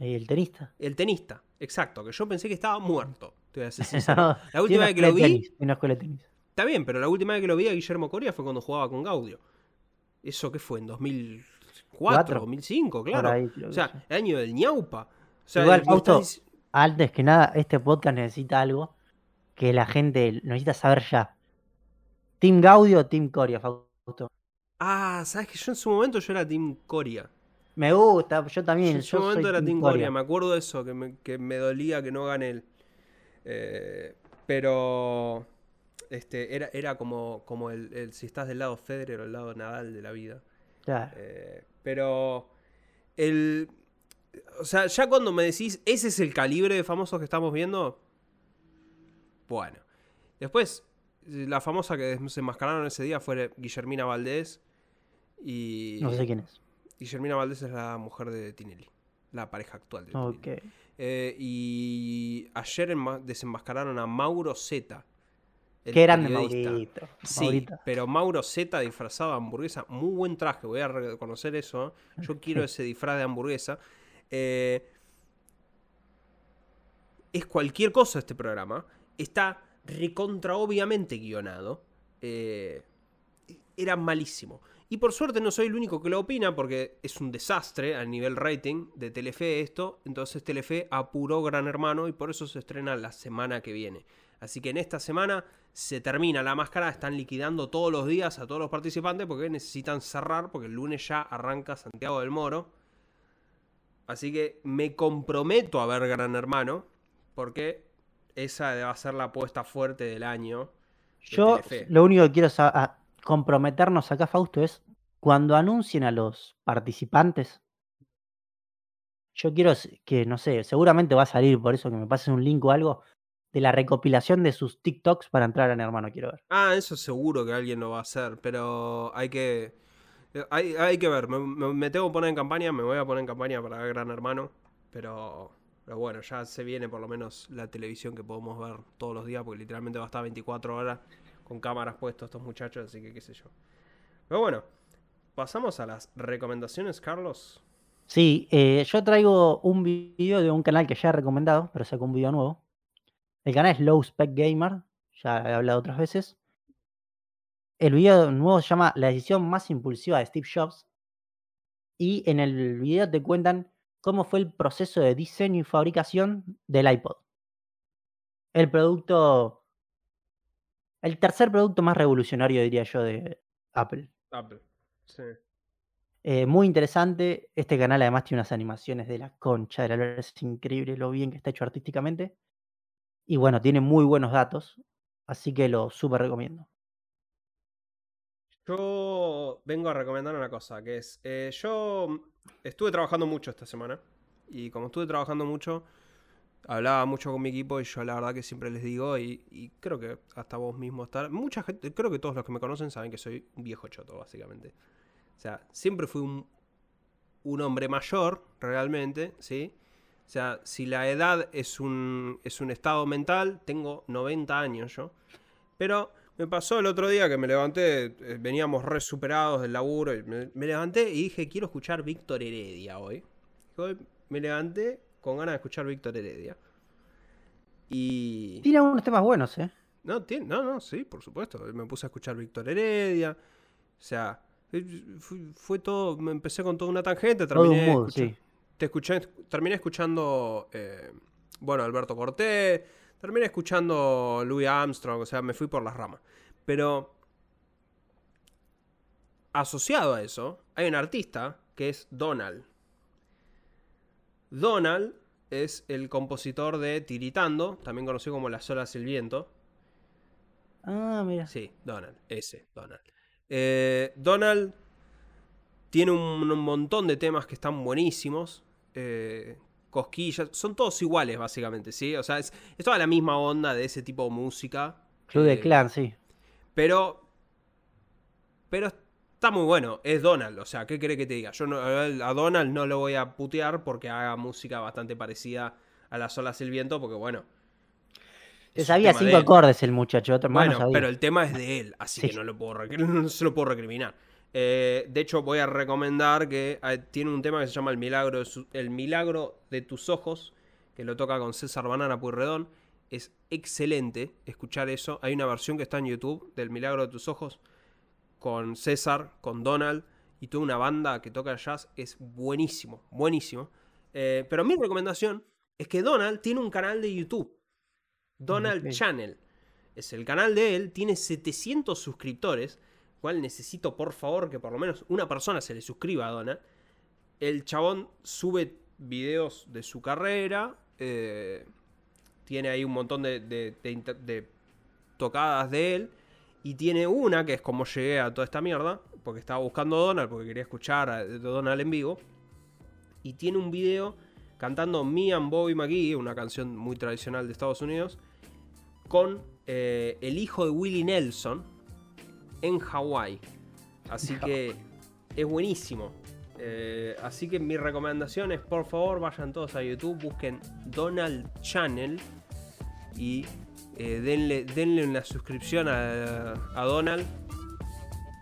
¿Y el tenista? El tenista, exacto, que yo pensé que estaba muerto. Te. Tiene La última vez que lo vi, tenis, tiene una escuela de tenis. está bien, pero la última vez que lo vi a Guillermo Coria fue cuando jugaba con Gaudio. ¿Eso qué fue? ¿En 2004, Cuatro. 2005? Por Claro. ahí o sea, el año del ñaupa. O sea, Igual, estás dic- Antes que nada, este podcast necesita algo que la gente necesita saber ya. ¿Team Gaudio o Team Coria, Fausto? Ah, ¿sabes que yo en su momento yo era Team Coria? Me gusta, yo también. Yo en su momento soy era Team Coria. Coria, me acuerdo de eso, que me, que me dolía que no gane él. Eh, pero este, era, era como, como el, el- si estás del lado Federer o del lado Nadal de la vida. Claro. Eh, pero el. O sea, ya cuando me decís, ese es el calibre de famosos que estamos viendo. Bueno. Después, la famosa que se enmascararon ese día fue Guillermina Valdés. Y. No sé quién es. Guillermina Valdés es la mujer de Tinelli. La pareja actual de Tinelli. Eh, y ayer enma- desenmascararon a Mauro Zeta. Qué grande. Maurito. Sí, pero Mauro Z disfrazado de hamburguesa, muy buen traje, voy a reconocer eso. ¿eh? Yo quiero ese disfraz de hamburguesa. Eh, es cualquier cosa este programa. Está recontra obviamente guionado. Era malísimo. Y por suerte no soy el único que lo opina porque es un desastre a nivel rating de Telefe esto. Entonces Telefe apuró Gran Hermano y por eso se estrena la semana que viene. Así que en esta semana se termina la máscara, están liquidando todos los días a todos los participantes porque necesitan cerrar porque el lunes ya arranca Santiago del Moro. Así que me comprometo a ver Gran Hermano porque esa va a ser la apuesta fuerte del año. de Yo Telefe. lo único que quiero sa- a- comprometernos acá, Fausto, es cuando anuncien a los participantes. Yo quiero que, no sé, seguramente va a salir, por eso que me pases un link o algo, de la recopilación de sus TikToks para entrar a Gran Hermano, quiero ver. Ah, eso seguro que alguien lo va a hacer, pero hay que. eh, Hay, hay que ver, me, tengo que poner en campaña, me voy a poner en campaña para Gran Hermano, pero, pero bueno, ya se viene por lo menos la televisión que podemos ver todos los días, porque literalmente va a estar 24 horas con cámaras puestos estos muchachos, así que qué sé yo. Pero bueno, pasamos a las recomendaciones, Carlos. Sí, eh, yo traigo un video de un canal que ya he recomendado, pero sacó un video nuevo. El canal es Low Spec Gamer, ya he hablado otras veces. El video nuevo se llama La decisión más impulsiva de Steve Jobs. Y en el video te cuentan cómo fue el proceso de diseño y fabricación del iPod. El producto, el tercer producto más revolucionario, diría yo, de Apple. Apple. Sí. Eh, muy interesante. Este canal además tiene unas animaciones de la concha de la lora, Es increíble lo bien que está hecho artísticamente. Y bueno, tiene muy buenos datos. Así que lo súper recomiendo. Yo vengo a recomendar una cosa, que es, eh, yo estuve trabajando mucho esta semana Y como estuve trabajando mucho, hablaba mucho con mi equipo y yo la verdad que siempre les digo, y, creo que hasta vos mismo estar. Mucha gente, creo que todos los que me conocen saben que soy un viejo choto, básicamente. O sea, siempre fui un, hombre mayor, realmente, ¿sí? O sea, si la edad es un, es un estado mental, tengo 90 años yo. Pero me pasó el otro día que me levanté, eh, veníamos re superados del laburo, y me, levanté y dije, quiero escuchar Víctor Heredia. Hoy me levanté con ganas de escuchar Víctor Heredia. Y... Tiene algunos temas buenos, ¿eh? No, tiene, no, no, sí, por supuesto. Me puse a escuchar Víctor Heredia. O sea, fue, fue todo. Me empecé con toda una tangente. Terminé, mood, escucha- sí. te escuché, terminé escuchando. eh, bueno, Alberto Cortés. Terminé escuchando Louis Armstrong. O sea, me fui por las ramas. Pero. Asociado a eso, hay un artista que es Donald. Donald es el compositor de Tiritando, también conocido como Las olas y el viento. Ah, mira. Sí, Donald, ese, Donald. Eh, Donald tiene un, un montón de temas que están buenísimos. eh, cosquillas, son todos iguales, básicamente, ¿sí? O sea, es, es toda la misma onda de ese tipo de música. Club de eh, Clan, sí. Pero. Pero está muy bueno. Es Donald. O sea, ¿qué cree que te diga? Yo no- a Donald no lo voy a putear porque haga música bastante parecida a las olas y el viento. Porque bueno. Te sabía cinco acordes el muchacho, otro más Bueno, no sabía. pero el tema es de él, así Sí. que no, lo puedo no se lo puedo recriminar. Eh, de hecho, voy a recomendar que eh, tiene un tema que se llama El Milagro de, su- El Milagro de tus Ojos, que lo toca con César Banana Puyredón. Es excelente escuchar eso. Hay una versión que está en YouTube del Milagro de tus Ojos con César, con Donald y toda una banda que toca jazz. Es buenísimo, buenísimo. Eh, pero mi recomendación es que Donald tiene un canal de YouTube. Donald. Channel. Es el canal de él, tiene 700 suscriptores, cual necesito por favor que por lo menos una persona se le suscriba a Donald. El chabón sube videos de su carrera, eh, tiene ahí un montón de, de- de inter- de tocadas de él, y tiene una que es como llegué a toda esta mierda, porque estaba buscando a Donald, porque quería escuchar a Donald en vivo, y tiene un video cantando Me and Bobby McGee, una canción muy tradicional de Estados Unidos, con eh, el hijo de Willie Nelson en Hawái. Así que es buenísimo. Eh, así que mi recomendación es, por favor, vayan todos a YouTube, busquen Donald Channel y eh, denle, denle una suscripción a, a Donald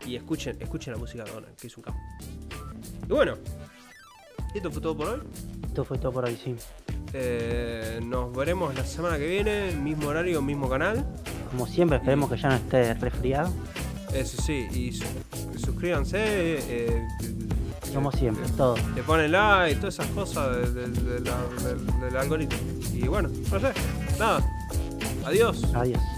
y escuchen, escuchen la música de Donald, que es un capo. Y bueno, esto fue todo por hoy. Esto fue todo por hoy, sí. Eh, nos veremos la semana que viene, mismo horario, mismo canal. Como siempre, esperemos que ya no esté resfriado. Eso sí, y su- suscríbanse, eh, Como siempre, todo. le ponen like, todas esas cosas de- de- de la- del- del algoritmo. Y bueno, no sé, nada. Adiós. Adiós.